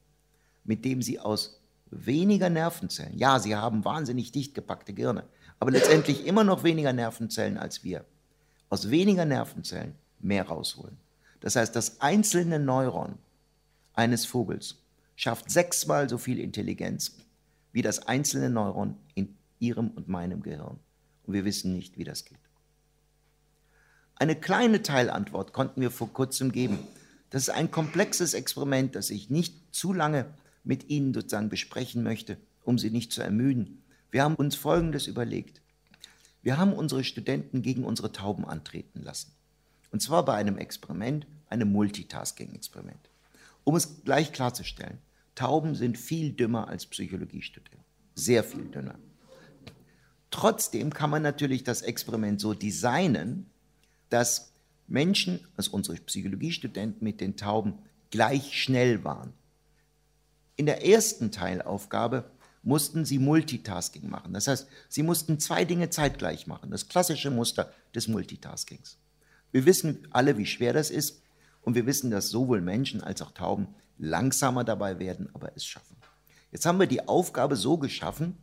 mit dem sie aus weniger Nervenzellen, ja, sie haben wahnsinnig dicht gepackte Gehirne, aber letztendlich immer noch weniger Nervenzellen als wir, aus weniger Nervenzellen mehr rausholen. Das heißt, das einzelne Neuron eines Vogels schafft sechsmal so viel Intelligenz wie das einzelne Neuron in ihrem und meinem Gehirn. Und wir wissen nicht, wie das geht. Eine kleine Teilantwort konnten wir vor kurzem geben. Das ist ein komplexes Experiment, das ich nicht zu lange mit Ihnen sozusagen besprechen möchte, um Sie nicht zu ermüden, wir haben uns Folgendes überlegt. Wir haben unsere Studenten gegen unsere Tauben antreten lassen. Und zwar bei einem Experiment, einem Multitasking-Experiment. Um es gleich klarzustellen, Tauben sind viel dümmer als Psychologiestudenten. Sehr viel dünner. Trotzdem kann man natürlich das Experiment so designen, dass Menschen, also unsere Psychologiestudenten mit den Tauben, gleich schnell waren. In der ersten Teilaufgabe mussten sie Multitasking machen. Das heißt, sie mussten zwei Dinge zeitgleich machen. Das klassische Muster des Multitaskings. Wir wissen alle, wie schwer das ist. Und wir wissen, dass sowohl Menschen als auch Tauben langsamer dabei werden, aber es schaffen. Jetzt haben wir die Aufgabe so geschaffen,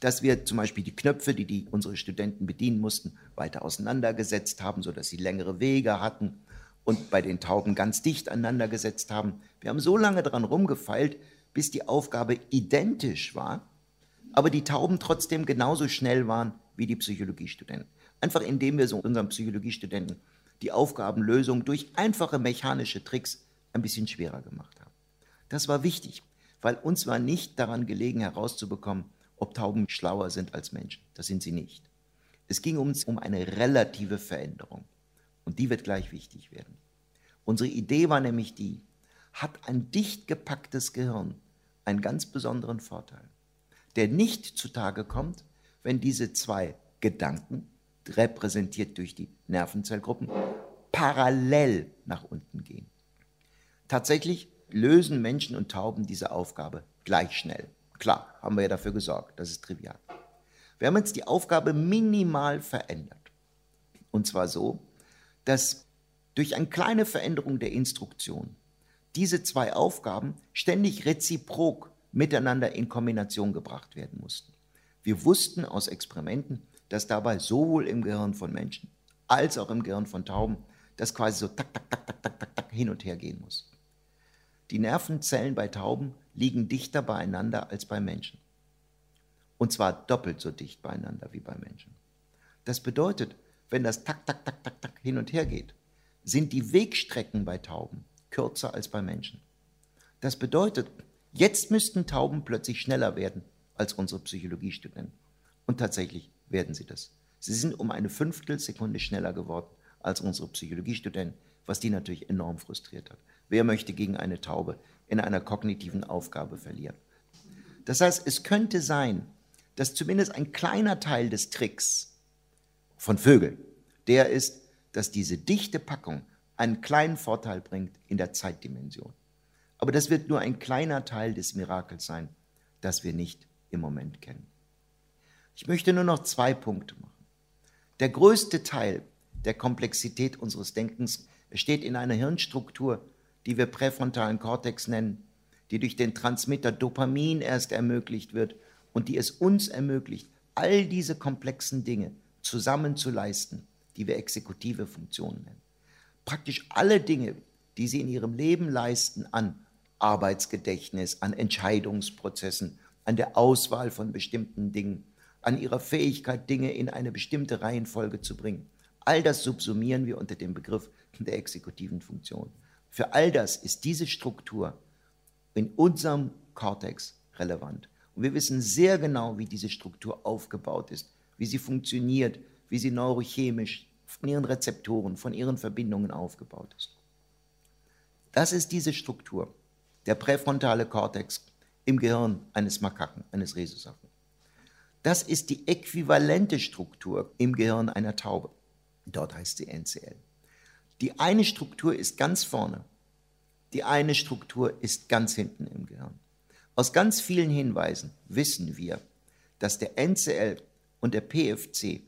dass wir zum Beispiel die Knöpfe, die, die unsere Studenten bedienen mussten, weiter auseinandergesetzt haben, sodass sie längere Wege hatten und bei den Tauben ganz dicht aneinander gesetzt haben. Wir haben so lange daran rumgefeilt, bis die Aufgabe identisch war, aber die Tauben trotzdem genauso schnell waren wie die Psychologiestudenten. Einfach indem wir so unseren Psychologiestudenten die Aufgabenlösung durch einfache mechanische Tricks ein bisschen schwerer gemacht haben. Das war wichtig, weil uns war nicht daran gelegen herauszubekommen, ob Tauben schlauer sind als Menschen. Das sind sie nicht. Es ging uns um eine relative Veränderung. Und die wird gleich wichtig werden. Unsere Idee war nämlich die, hat ein dicht gepacktes Gehirn einen ganz besonderen Vorteil, der nicht zutage kommt, wenn diese zwei Gedanken, repräsentiert durch die Nervenzellgruppen, parallel nach unten gehen. Tatsächlich lösen Menschen und Tauben diese Aufgabe gleich schnell. Klar, haben wir ja dafür gesorgt, das ist trivial. Wir haben jetzt die Aufgabe minimal verändert. Und zwar so, dass durch eine kleine Veränderung der Instruktion diese zwei Aufgaben ständig reziprok miteinander in Kombination gebracht werden mussten. Wir wussten aus Experimenten, dass dabei sowohl im Gehirn von Menschen als auch im Gehirn von Tauben das quasi so tak, tak, tak, tak, tak, tak, tak hin und her gehen muss. Die Nervenzellen bei Tauben liegen dichter beieinander als bei Menschen. Und zwar doppelt so dicht beieinander wie bei Menschen. Das bedeutet, wenn das tak, tak, tak, tak, tak hin und her geht, sind die Wegstrecken bei Tauben kürzer als bei Menschen. Das bedeutet, jetzt müssten Tauben plötzlich schneller werden als unsere Psychologiestudenten. Und tatsächlich werden sie das. Sie sind um eine Fünftelsekunde schneller geworden als unsere Psychologiestudenten, was die natürlich enorm frustriert hat. Wer möchte gegen eine Taube in einer kognitiven Aufgabe verlieren? Das heißt, es könnte sein, dass zumindest ein kleiner Teil des Tricks von Vögeln, der ist, dass diese dichte Packung einen kleinen Vorteil bringt in der Zeitdimension. Aber das wird nur ein kleiner Teil des Mirakels sein, das wir nicht im Moment kennen. Ich möchte nur noch zwei Punkte machen. Der größte Teil der Komplexität unseres Denkens steht in einer Hirnstruktur, die wir präfrontalen Kortex nennen, die durch den Transmitter Dopamin erst ermöglicht wird und die es uns ermöglicht, all diese komplexen Dinge zusammen zu leisten, die wir exekutive Funktionen nennen. Praktisch alle Dinge, die sie in ihrem Leben leisten an Arbeitsgedächtnis, an Entscheidungsprozessen, an der Auswahl von bestimmten Dingen, an ihrer Fähigkeit, Dinge in eine bestimmte Reihenfolge zu bringen. All das subsumieren wir unter dem Begriff der exekutiven Funktion. Für all das ist diese Struktur in unserem Kortex relevant. Und wir wissen sehr genau, wie diese Struktur aufgebaut ist, wie sie funktioniert, wie sie neurochemisch von ihren Rezeptoren, von ihren Verbindungen aufgebaut ist. Das ist diese Struktur, der präfrontale Kortex im Gehirn eines Makaken, eines Rhesusaffen. Das ist die äquivalente Struktur im Gehirn einer Taube. Dort heißt sie NCL. Die eine Struktur ist ganz vorne, die eine Struktur ist ganz hinten im Gehirn. Aus ganz vielen Hinweisen wissen wir, dass der NCL und der PFC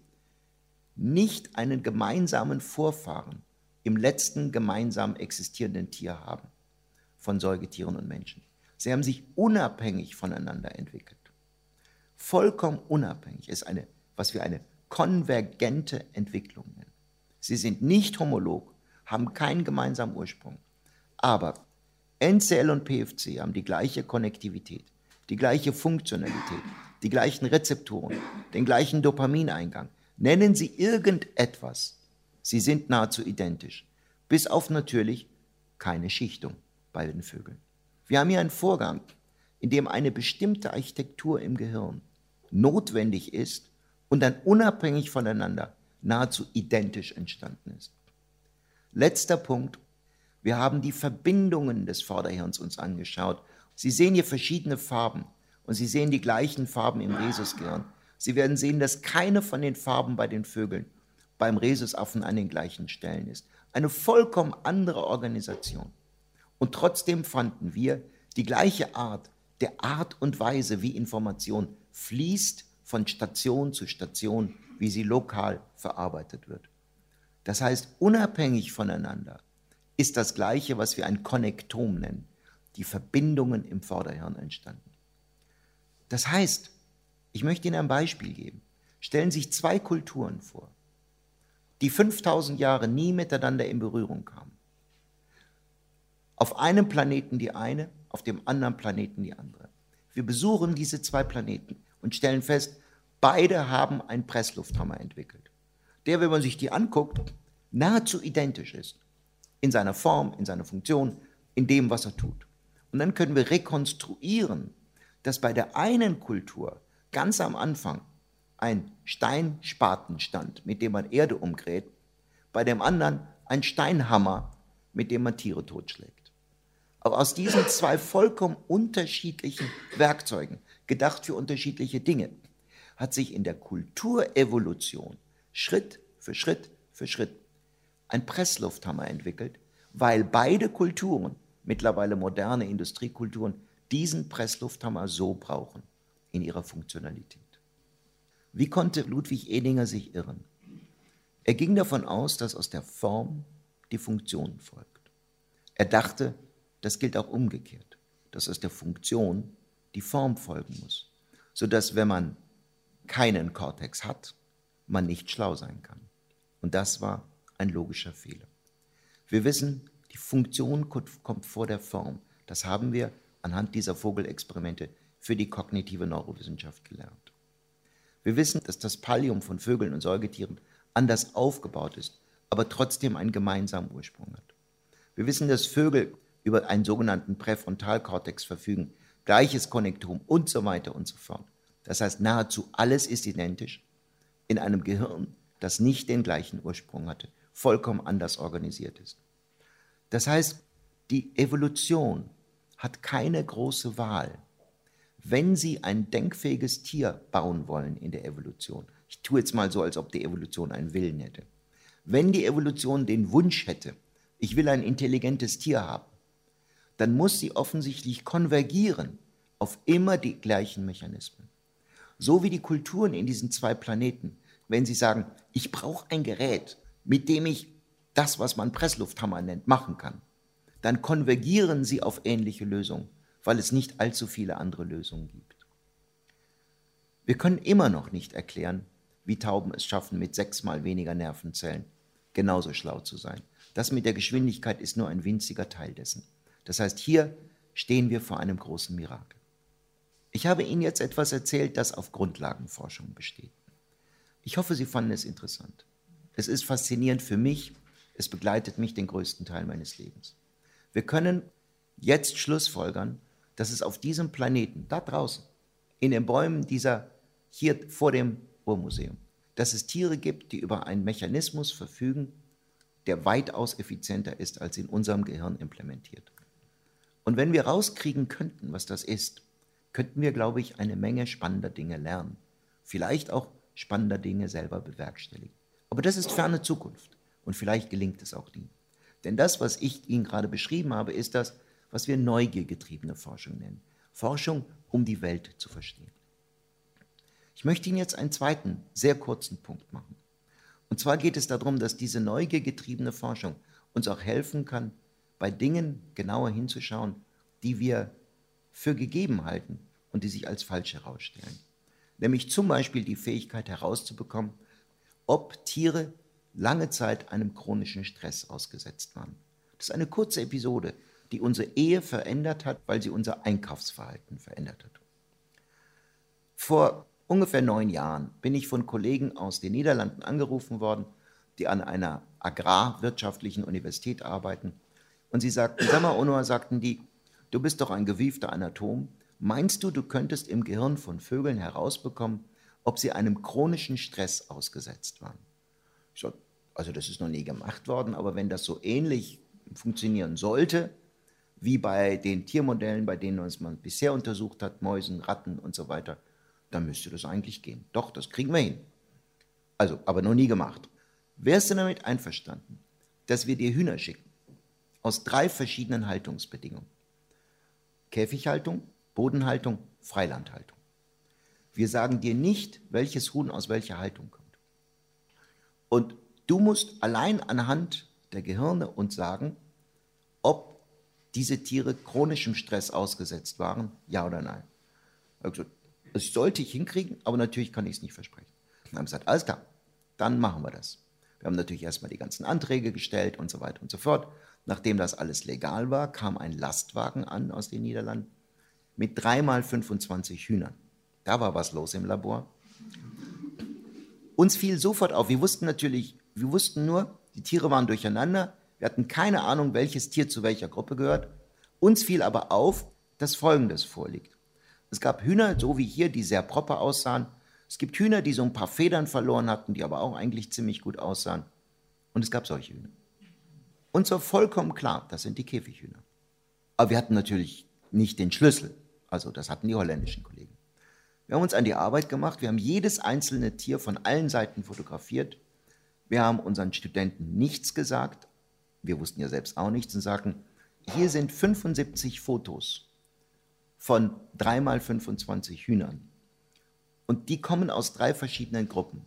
nicht einen gemeinsamen Vorfahren im letzten gemeinsam existierenden Tier haben, von Säugetieren und Menschen. Sie haben sich unabhängig voneinander entwickelt. Vollkommen unabhängig ist eine, was wir eine konvergente Entwicklung nennen. Sie sind nicht homolog, haben keinen gemeinsamen Ursprung. Aber NCL und PFC haben die gleiche Konnektivität, die gleiche Funktionalität, die gleichen Rezeptoren, den gleichen Dopamineingang, Nennen Sie irgendetwas. Sie sind nahezu identisch, bis auf natürlich keine Schichtung bei den Vögeln. Wir haben hier einen Vorgang in dem eine bestimmte Architektur im Gehirn notwendig ist und dann unabhängig voneinander nahezu identisch entstanden ist. Letzter Punkt. Wir haben die Verbindungen des Vorderhirns uns angeschaut. Sie sehen hier verschiedene Farben und Sie sehen die gleichen Farben im Rhesusgehirn. Sie werden sehen, dass keine von den Farben bei den Vögeln beim Rhesusaffen an den gleichen Stellen ist. Eine vollkommen andere Organisation. Und trotzdem fanden wir die gleiche Art der Art und Weise, wie Information fließt von Station zu Station, wie sie lokal verarbeitet wird. Das heißt, unabhängig voneinander ist das Gleiche, was wir ein Konnektom nennen, die Verbindungen im Vorderhirn entstanden. Das heißt, ich möchte Ihnen ein Beispiel geben. Stellen Sie sich zwei Kulturen vor, die 5000 Jahre nie miteinander in Berührung kamen. Auf einem Planeten die eine, auf dem anderen Planeten die andere. Wir besuchen diese zwei Planeten und stellen fest, beide haben einen Presslufthammer entwickelt, der, wenn man sich die anguckt, nahezu identisch ist. In seiner Form, in seiner Funktion, in dem, was er tut. Und dann können wir rekonstruieren, dass bei der einen Kultur ganz am Anfang ein Steinspaten stand, mit dem man Erde umgräbt, bei dem anderen ein Steinhammer, mit dem man Tiere totschlägt. Aber aus diesen zwei vollkommen unterschiedlichen Werkzeugen, gedacht für unterschiedliche Dinge, hat sich in der Kulturevolution Schritt für Schritt für Schritt ein Presslufthammer entwickelt, weil beide Kulturen, mittlerweile moderne Industriekulturen, diesen Presslufthammer so brauchen in ihrer Funktionalität. Wie konnte Ludwig Edinger sich irren? Er ging davon aus, dass aus der Form die Funktion folgt. Er dachte, das gilt auch umgekehrt, dass aus der Funktion die Form folgen muss, sodass wenn man keinen Kortex hat, man nicht schlau sein kann. Und das war ein logischer Fehler. Wir wissen, die Funktion kommt vor der Form. Das haben wir anhand dieser Vogelexperimente für die kognitive Neurowissenschaft gelernt. Wir wissen, dass das Pallium von Vögeln und Säugetieren anders aufgebaut ist, aber trotzdem einen gemeinsamen Ursprung hat. Wir wissen, dass Vögel über einen sogenannten Präfrontalkortex verfügen, gleiches Konnektum und so weiter und so fort. Das heißt, nahezu alles ist identisch in einem Gehirn, das nicht den gleichen Ursprung hatte, vollkommen anders organisiert ist. Das heißt, die Evolution hat keine große Wahl. Wenn Sie ein denkfähiges Tier bauen wollen in der Evolution, ich tue jetzt mal so, als ob die Evolution einen Willen hätte. Wenn die Evolution den Wunsch hätte, ich will ein intelligentes Tier haben, dann muss sie offensichtlich konvergieren auf immer die gleichen Mechanismen. So wie die Kulturen in diesen zwei Planeten, wenn sie sagen, ich brauche ein Gerät, mit dem ich das, was man Presslufthammer nennt, machen kann, dann konvergieren sie auf ähnliche Lösungen, weil es nicht allzu viele andere Lösungen gibt. Wir können immer noch nicht erklären, wie Tauben es schaffen, mit sechsmal weniger Nervenzellen genauso schlau zu sein. Das mit der Geschwindigkeit ist nur ein winziger Teil dessen. Das heißt, hier stehen wir vor einem großen Mirakel. Ich habe Ihnen jetzt etwas erzählt, das auf Grundlagenforschung besteht. Ich hoffe, Sie fanden es interessant. Es ist faszinierend für mich. Es begleitet mich den größten Teil meines Lebens. Wir können jetzt Schlussfolgern, dass es auf diesem Planeten, da draußen, in den Bäumen dieser, hier vor dem Urmuseum, dass es Tiere gibt, die über einen Mechanismus verfügen, der weitaus effizienter ist als in unserem Gehirn implementiert. Und wenn wir rauskriegen könnten, was das ist, könnten wir, glaube ich, eine Menge spannender Dinge lernen. Vielleicht auch spannender Dinge selber bewerkstelligen. Aber das ist ferne Zukunft. Und vielleicht gelingt es auch nie. Denn das, was ich Ihnen gerade beschrieben habe, ist das, was wir neugiergetriebene Forschung nennen. Forschung, um die Welt zu verstehen. Ich möchte Ihnen jetzt einen zweiten, sehr kurzen Punkt machen. Und zwar geht es darum, dass diese neugiergetriebene Forschung uns auch helfen kann, bei Dingen genauer hinzuschauen, die wir für gegeben halten und die sich als falsch herausstellen. Nämlich zum Beispiel die Fähigkeit herauszubekommen, ob Tiere lange Zeit einem chronischen Stress ausgesetzt waren. Das ist eine kurze Episode, die unsere Ehe verändert hat, weil sie unser Einkaufsverhalten verändert hat. Vor ungefähr neun Jahren bin ich von Kollegen aus den Niederlanden angerufen worden, die an einer agrarwirtschaftlichen Universität arbeiten. Und sie sagten, sag mal, Onur, sagten die, du bist doch ein gewiefter Anatom Meinst du, du könntest im Gehirn von Vögeln herausbekommen, ob sie einem chronischen Stress ausgesetzt waren? Ich sag, also das ist noch nie gemacht worden, aber wenn das so ähnlich funktionieren sollte, wie bei den Tiermodellen, bei denen uns man bisher untersucht hat, Mäusen, Ratten und so weiter, dann müsste das eigentlich gehen. Doch, das kriegen wir hin. Also, aber noch nie gemacht. Wärst du damit einverstanden, dass wir dir Hühner schicken? Aus drei verschiedenen Haltungsbedingungen. Käfighaltung, Bodenhaltung, Freilandhaltung. Wir sagen dir nicht, welches Huhn aus welcher Haltung kommt. Und du musst allein anhand der Gehirne uns sagen, ob diese Tiere chronischem Stress ausgesetzt waren, ja oder nein. Also, das sollte ich hinkriegen, aber natürlich kann ich es nicht versprechen. Wir haben gesagt, alles klar, dann machen wir das. Wir haben natürlich erstmal die ganzen Anträge gestellt und so weiter und so fort. Nachdem das alles legal war, kam ein Lastwagen an aus den Niederlanden mit dreimal 25 Hühnern. Da war was los im Labor. Uns fiel sofort auf, wir wussten natürlich, wir wussten nur, die Tiere waren durcheinander, wir hatten keine Ahnung, welches Tier zu welcher Gruppe gehört. Uns fiel aber auf, dass Folgendes vorliegt. Es gab Hühner, so wie hier, die sehr proper aussahen. Es gibt Hühner, die so ein paar Federn verloren hatten, die aber auch eigentlich ziemlich gut aussahen. Und es gab solche Hühner. Uns war vollkommen klar, das sind die Käfighühner. Aber wir hatten natürlich nicht den Schlüssel. Also das hatten die holländischen Kollegen. Wir haben uns an die Arbeit gemacht, wir haben jedes einzelne Tier von allen Seiten fotografiert. Wir haben unseren Studenten nichts gesagt. Wir wussten ja selbst auch nichts und sagten, hier sind 75 Fotos von dreimal 25 Hühnern. Und die kommen aus drei verschiedenen Gruppen.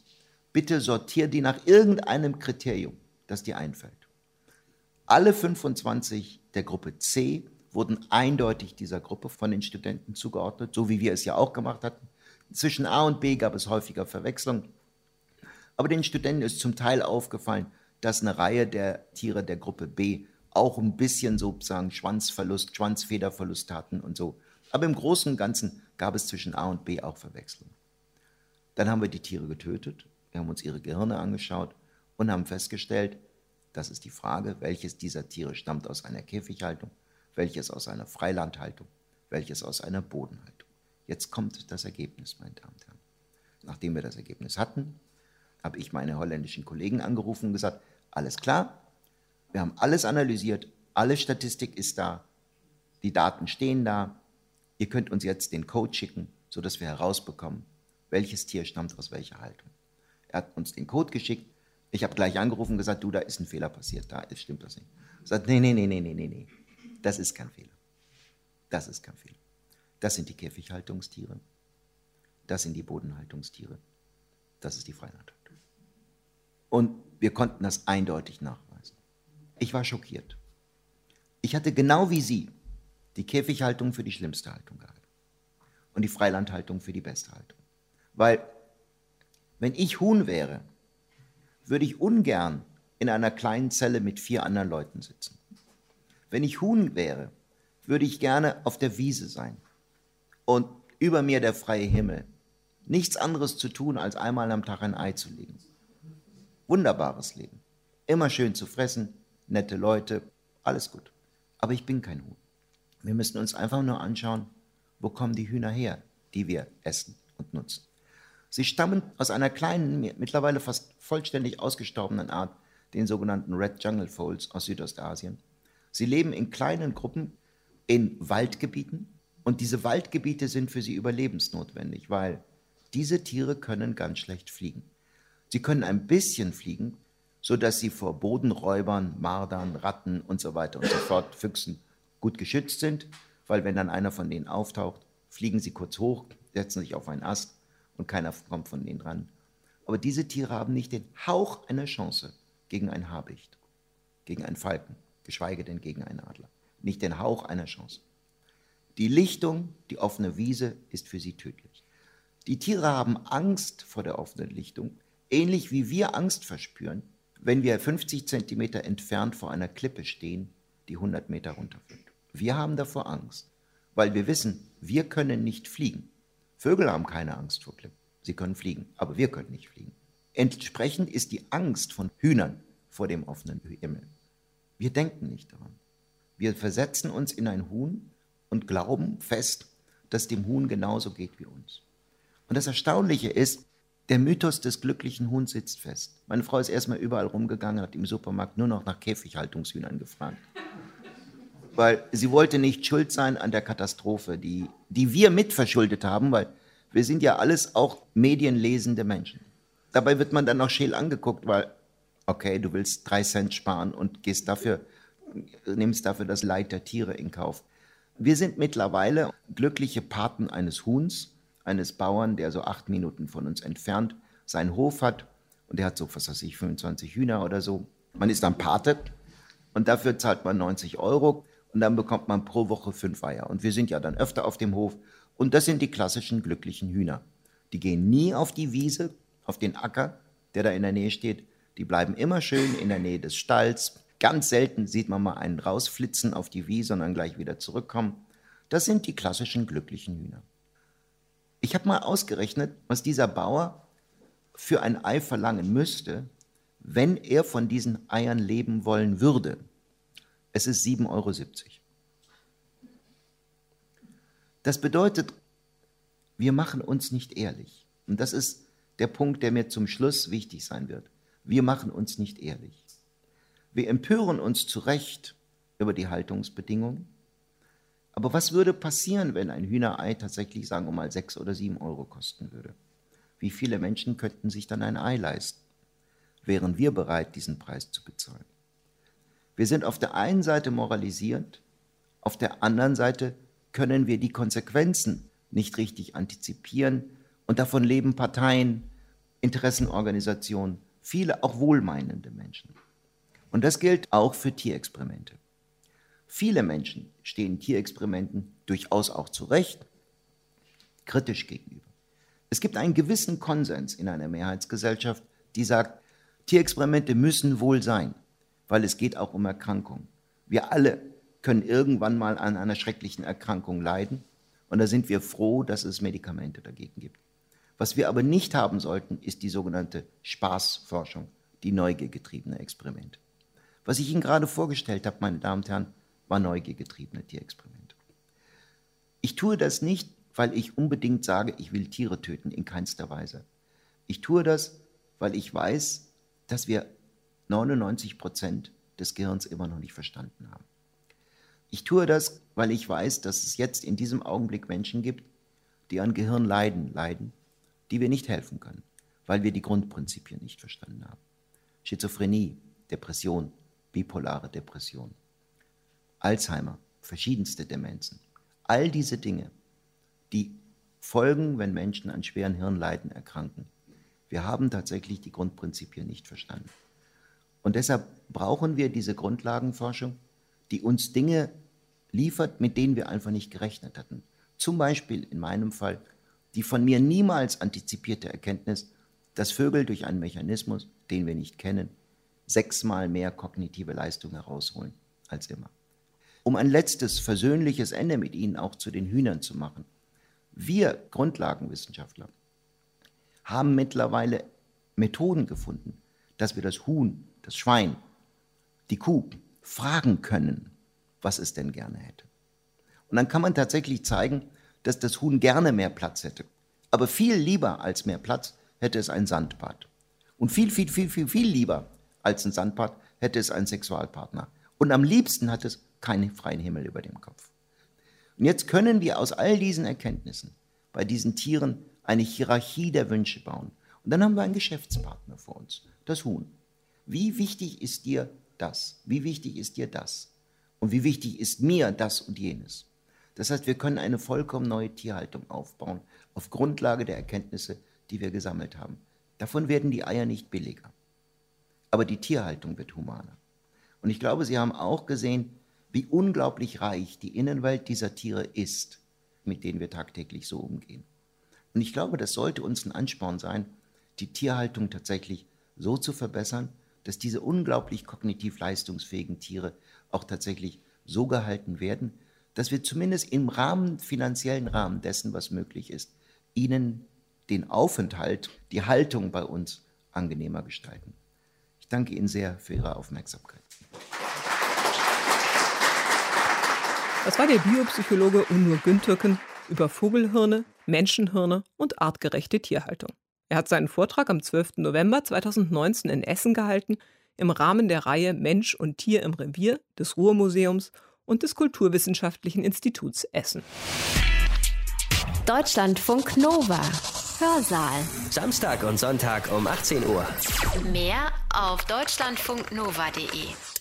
Bitte sortier die nach irgendeinem Kriterium, das dir einfällt. Alle 25 der Gruppe C wurden eindeutig dieser Gruppe von den Studenten zugeordnet, so wie wir es ja auch gemacht hatten. Zwischen A und B gab es häufiger Verwechslungen. Aber den Studenten ist zum Teil aufgefallen, dass eine Reihe der Tiere der Gruppe B auch ein bisschen sozusagen Schwanzverlust, Schwanzfederverlust hatten und so. Aber im Großen und Ganzen gab es zwischen A und B auch Verwechslungen. Dann haben wir die Tiere getötet, wir haben uns ihre Gehirne angeschaut und haben festgestellt, das ist die Frage, welches dieser Tiere stammt aus einer Käfighaltung welches aus einer Freilandhaltung, welches aus einer Bodenhaltung. Jetzt kommt das Ergebnis, meine Damen und Herren. Nachdem wir das Ergebnis hatten, habe ich meine holländischen Kollegen angerufen und gesagt, alles klar, wir haben alles analysiert, alle Statistik ist da, die Daten stehen da, ihr könnt uns jetzt den Code schicken, sodass wir herausbekommen, welches Tier stammt aus welcher Haltung. Er hat uns den Code geschickt, ich habe gleich angerufen und gesagt, du, da ist ein Fehler passiert, da ist, stimmt das nicht. Er sagt, nee, nee, nee, nee, nee, nee, nee. Das ist kein Fehler. Das ist kein Fehler. Das sind die Käfighaltungstiere. Das sind die Bodenhaltungstiere. Das ist die Freilandhaltung. Und wir konnten das eindeutig nachweisen. Ich war schockiert. Ich hatte genau wie Sie die Käfighaltung für die schlimmste Haltung gehalten und die Freilandhaltung für die beste Haltung. Weil, wenn ich Huhn wäre, würde ich ungern in einer kleinen Zelle mit vier anderen Leuten sitzen. Wenn ich Huhn wäre, würde ich gerne auf der Wiese sein und über mir der freie Himmel. Nichts anderes zu tun, als einmal am Tag ein Ei zu legen. Wunderbares Leben. Immer schön zu fressen, nette Leute, alles gut. Aber ich bin kein Huhn. Wir müssen uns einfach nur anschauen, wo kommen die Hühner her, die wir essen und nutzen. Sie stammen aus einer kleinen, mittlerweile fast vollständig ausgestorbenen Art, den sogenannten Red Jungle Foals aus Südostasien. Sie leben in kleinen Gruppen in Waldgebieten und diese Waldgebiete sind für sie überlebensnotwendig, weil diese Tiere können ganz schlecht fliegen. Sie können ein bisschen fliegen, sodass sie vor Bodenräubern, Mardern, Ratten und so weiter und so fort, Füchsen gut geschützt sind, weil wenn dann einer von denen auftaucht, fliegen sie kurz hoch, setzen sich auf einen Ast und keiner kommt von denen dran. Aber diese Tiere haben nicht den Hauch einer Chance gegen ein Habicht, gegen einen Falken geschweige denn gegen einen Adler. Nicht den Hauch einer Chance. Die Lichtung, die offene Wiese ist für sie tödlich. Die Tiere haben Angst vor der offenen Lichtung, ähnlich wie wir Angst verspüren, wenn wir 50 Zentimeter entfernt vor einer Klippe stehen, die 100 Meter runterfällt. Wir haben davor Angst, weil wir wissen, wir können nicht fliegen. Vögel haben keine Angst vor Klippen. Sie können fliegen, aber wir können nicht fliegen. Entsprechend ist die Angst von Hühnern vor dem offenen Himmel wir denken nicht daran. Wir versetzen uns in ein Huhn und glauben fest, dass dem Huhn genauso geht wie uns. Und das Erstaunliche ist, der Mythos des glücklichen Huhns sitzt fest. Meine Frau ist erstmal überall rumgegangen, hat im Supermarkt nur noch nach Käfighaltungshühnern gefragt. Weil sie wollte nicht schuld sein an der Katastrophe, die, die wir mitverschuldet haben, weil wir sind ja alles auch medienlesende Menschen. Dabei wird man dann auch scheel angeguckt, weil, okay, du willst drei Cent sparen und gehst dafür, nimmst dafür das Leid der Tiere in Kauf. Wir sind mittlerweile glückliche Paten eines Huhns, eines Bauern, der so acht Minuten von uns entfernt seinen Hof hat und der hat so, was weiß ich, 25 Hühner oder so. Man ist dann Pate und dafür zahlt man 90 Euro und dann bekommt man pro Woche fünf Eier. Und wir sind ja dann öfter auf dem Hof und das sind die klassischen glücklichen Hühner. Die gehen nie auf die Wiese, auf den Acker, der da in der Nähe steht. Die bleiben immer schön in der Nähe des Stalls. Ganz selten sieht man mal einen rausflitzen auf die Wiese und dann gleich wieder zurückkommen. Das sind die klassischen glücklichen Hühner. Ich habe mal ausgerechnet, was dieser Bauer für ein Ei verlangen müsste, wenn er von diesen Eiern leben wollen würde. Es ist 7,70 Euro. Das bedeutet, wir machen uns nicht ehrlich. Und das ist der Punkt, der mir zum Schluss wichtig sein wird. Wir machen uns nicht ehrlich. Wir empören uns zu Recht über die Haltungsbedingungen. Aber was würde passieren, wenn ein Hühnerei tatsächlich, sagen wir mal, sechs oder sieben Euro kosten würde? Wie viele Menschen könnten sich dann ein Ei leisten? Wären wir bereit, diesen Preis zu bezahlen? Wir sind auf der einen Seite moralisierend, auf der anderen Seite können wir die Konsequenzen nicht richtig antizipieren. Und davon leben Parteien, Interessenorganisationen, viele auch wohlmeinende Menschen. Und das gilt auch für Tierexperimente. Viele Menschen stehen Tierexperimenten durchaus auch zu Recht kritisch gegenüber. Es gibt einen gewissen Konsens in einer Mehrheitsgesellschaft, die sagt, Tierexperimente müssen wohl sein, weil es geht auch um Erkrankungen. Wir alle können irgendwann mal an einer schrecklichen Erkrankung leiden und da sind wir froh, dass es Medikamente dagegen gibt. Was wir aber nicht haben sollten, ist die sogenannte Spaßforschung, die neugiergetriebene Experimente. Was ich Ihnen gerade vorgestellt habe, meine Damen und Herren, war neugiergetriebene Tierexperimente. Ich tue das nicht, weil ich unbedingt sage, ich will Tiere töten, in keinster Weise. Ich tue das, weil ich weiß, dass wir 99 Prozent des Gehirns immer noch nicht verstanden haben. Ich tue das, weil ich weiß, dass es jetzt in diesem Augenblick Menschen gibt, die an Gehirnleiden leiden, die wir nicht helfen können, weil wir die Grundprinzipien nicht verstanden haben. Schizophrenie, Depression, bipolare Depression, Alzheimer, verschiedenste Demenzen. All diese Dinge, die folgen, wenn Menschen an schweren Hirnleiden erkranken. Wir haben tatsächlich die Grundprinzipien nicht verstanden. Und deshalb brauchen wir diese Grundlagenforschung, die uns Dinge liefert, mit denen wir einfach nicht gerechnet hatten. Zum Beispiel in meinem Fall die von mir niemals antizipierte Erkenntnis, dass Vögel durch einen Mechanismus, den wir nicht kennen, sechsmal mehr kognitive Leistung herausholen als immer. Um ein letztes versöhnliches Ende mit Ihnen auch zu den Hühnern zu machen. Wir Grundlagenwissenschaftler haben mittlerweile Methoden gefunden, dass wir das Huhn, das Schwein, die Kuh fragen können, was es denn gerne hätte. Und dann kann man tatsächlich zeigen, dass das Huhn gerne mehr Platz hätte. Aber viel lieber als mehr Platz hätte es ein Sandbad. Und viel, viel, viel, viel, viel lieber als ein Sandbad hätte es einen Sexualpartner. Und am liebsten hat es keinen freien Himmel über dem Kopf. Und jetzt können wir aus all diesen Erkenntnissen bei diesen Tieren eine Hierarchie der Wünsche bauen. Und dann haben wir einen Geschäftspartner vor uns, das Huhn. Wie wichtig ist dir das? Wie wichtig ist dir das? Und wie wichtig ist mir das und jenes? Das heißt, wir können eine vollkommen neue Tierhaltung aufbauen, auf Grundlage der Erkenntnisse, die wir gesammelt haben. Davon werden die Eier nicht billiger. Aber die Tierhaltung wird humaner. Und ich glaube, Sie haben auch gesehen, wie unglaublich reich die Innenwelt dieser Tiere ist, mit denen wir tagtäglich so umgehen. Und ich glaube, das sollte uns ein Ansporn sein, die Tierhaltung tatsächlich so zu verbessern, dass diese unglaublich kognitiv leistungsfähigen Tiere auch tatsächlich so gehalten werden, dass wir zumindest im Rahmen, finanziellen Rahmen dessen, was möglich ist, ihnen den Aufenthalt, die Haltung bei uns angenehmer gestalten. Ich danke Ihnen sehr für Ihre Aufmerksamkeit. Das war der Biopsychologe Unur Güntürken über Vogelhirne, Menschenhirne und artgerechte Tierhaltung. Er hat seinen Vortrag am 12. November 2019 in Essen gehalten, im Rahmen der Reihe Mensch und Tier im Revier des Ruhrmuseums und des Kulturwissenschaftlichen Instituts Essen. Deutschlandfunk Nova. Hörsaal. Samstag und Sonntag um 18 Uhr. Mehr auf deutschlandfunknova.de.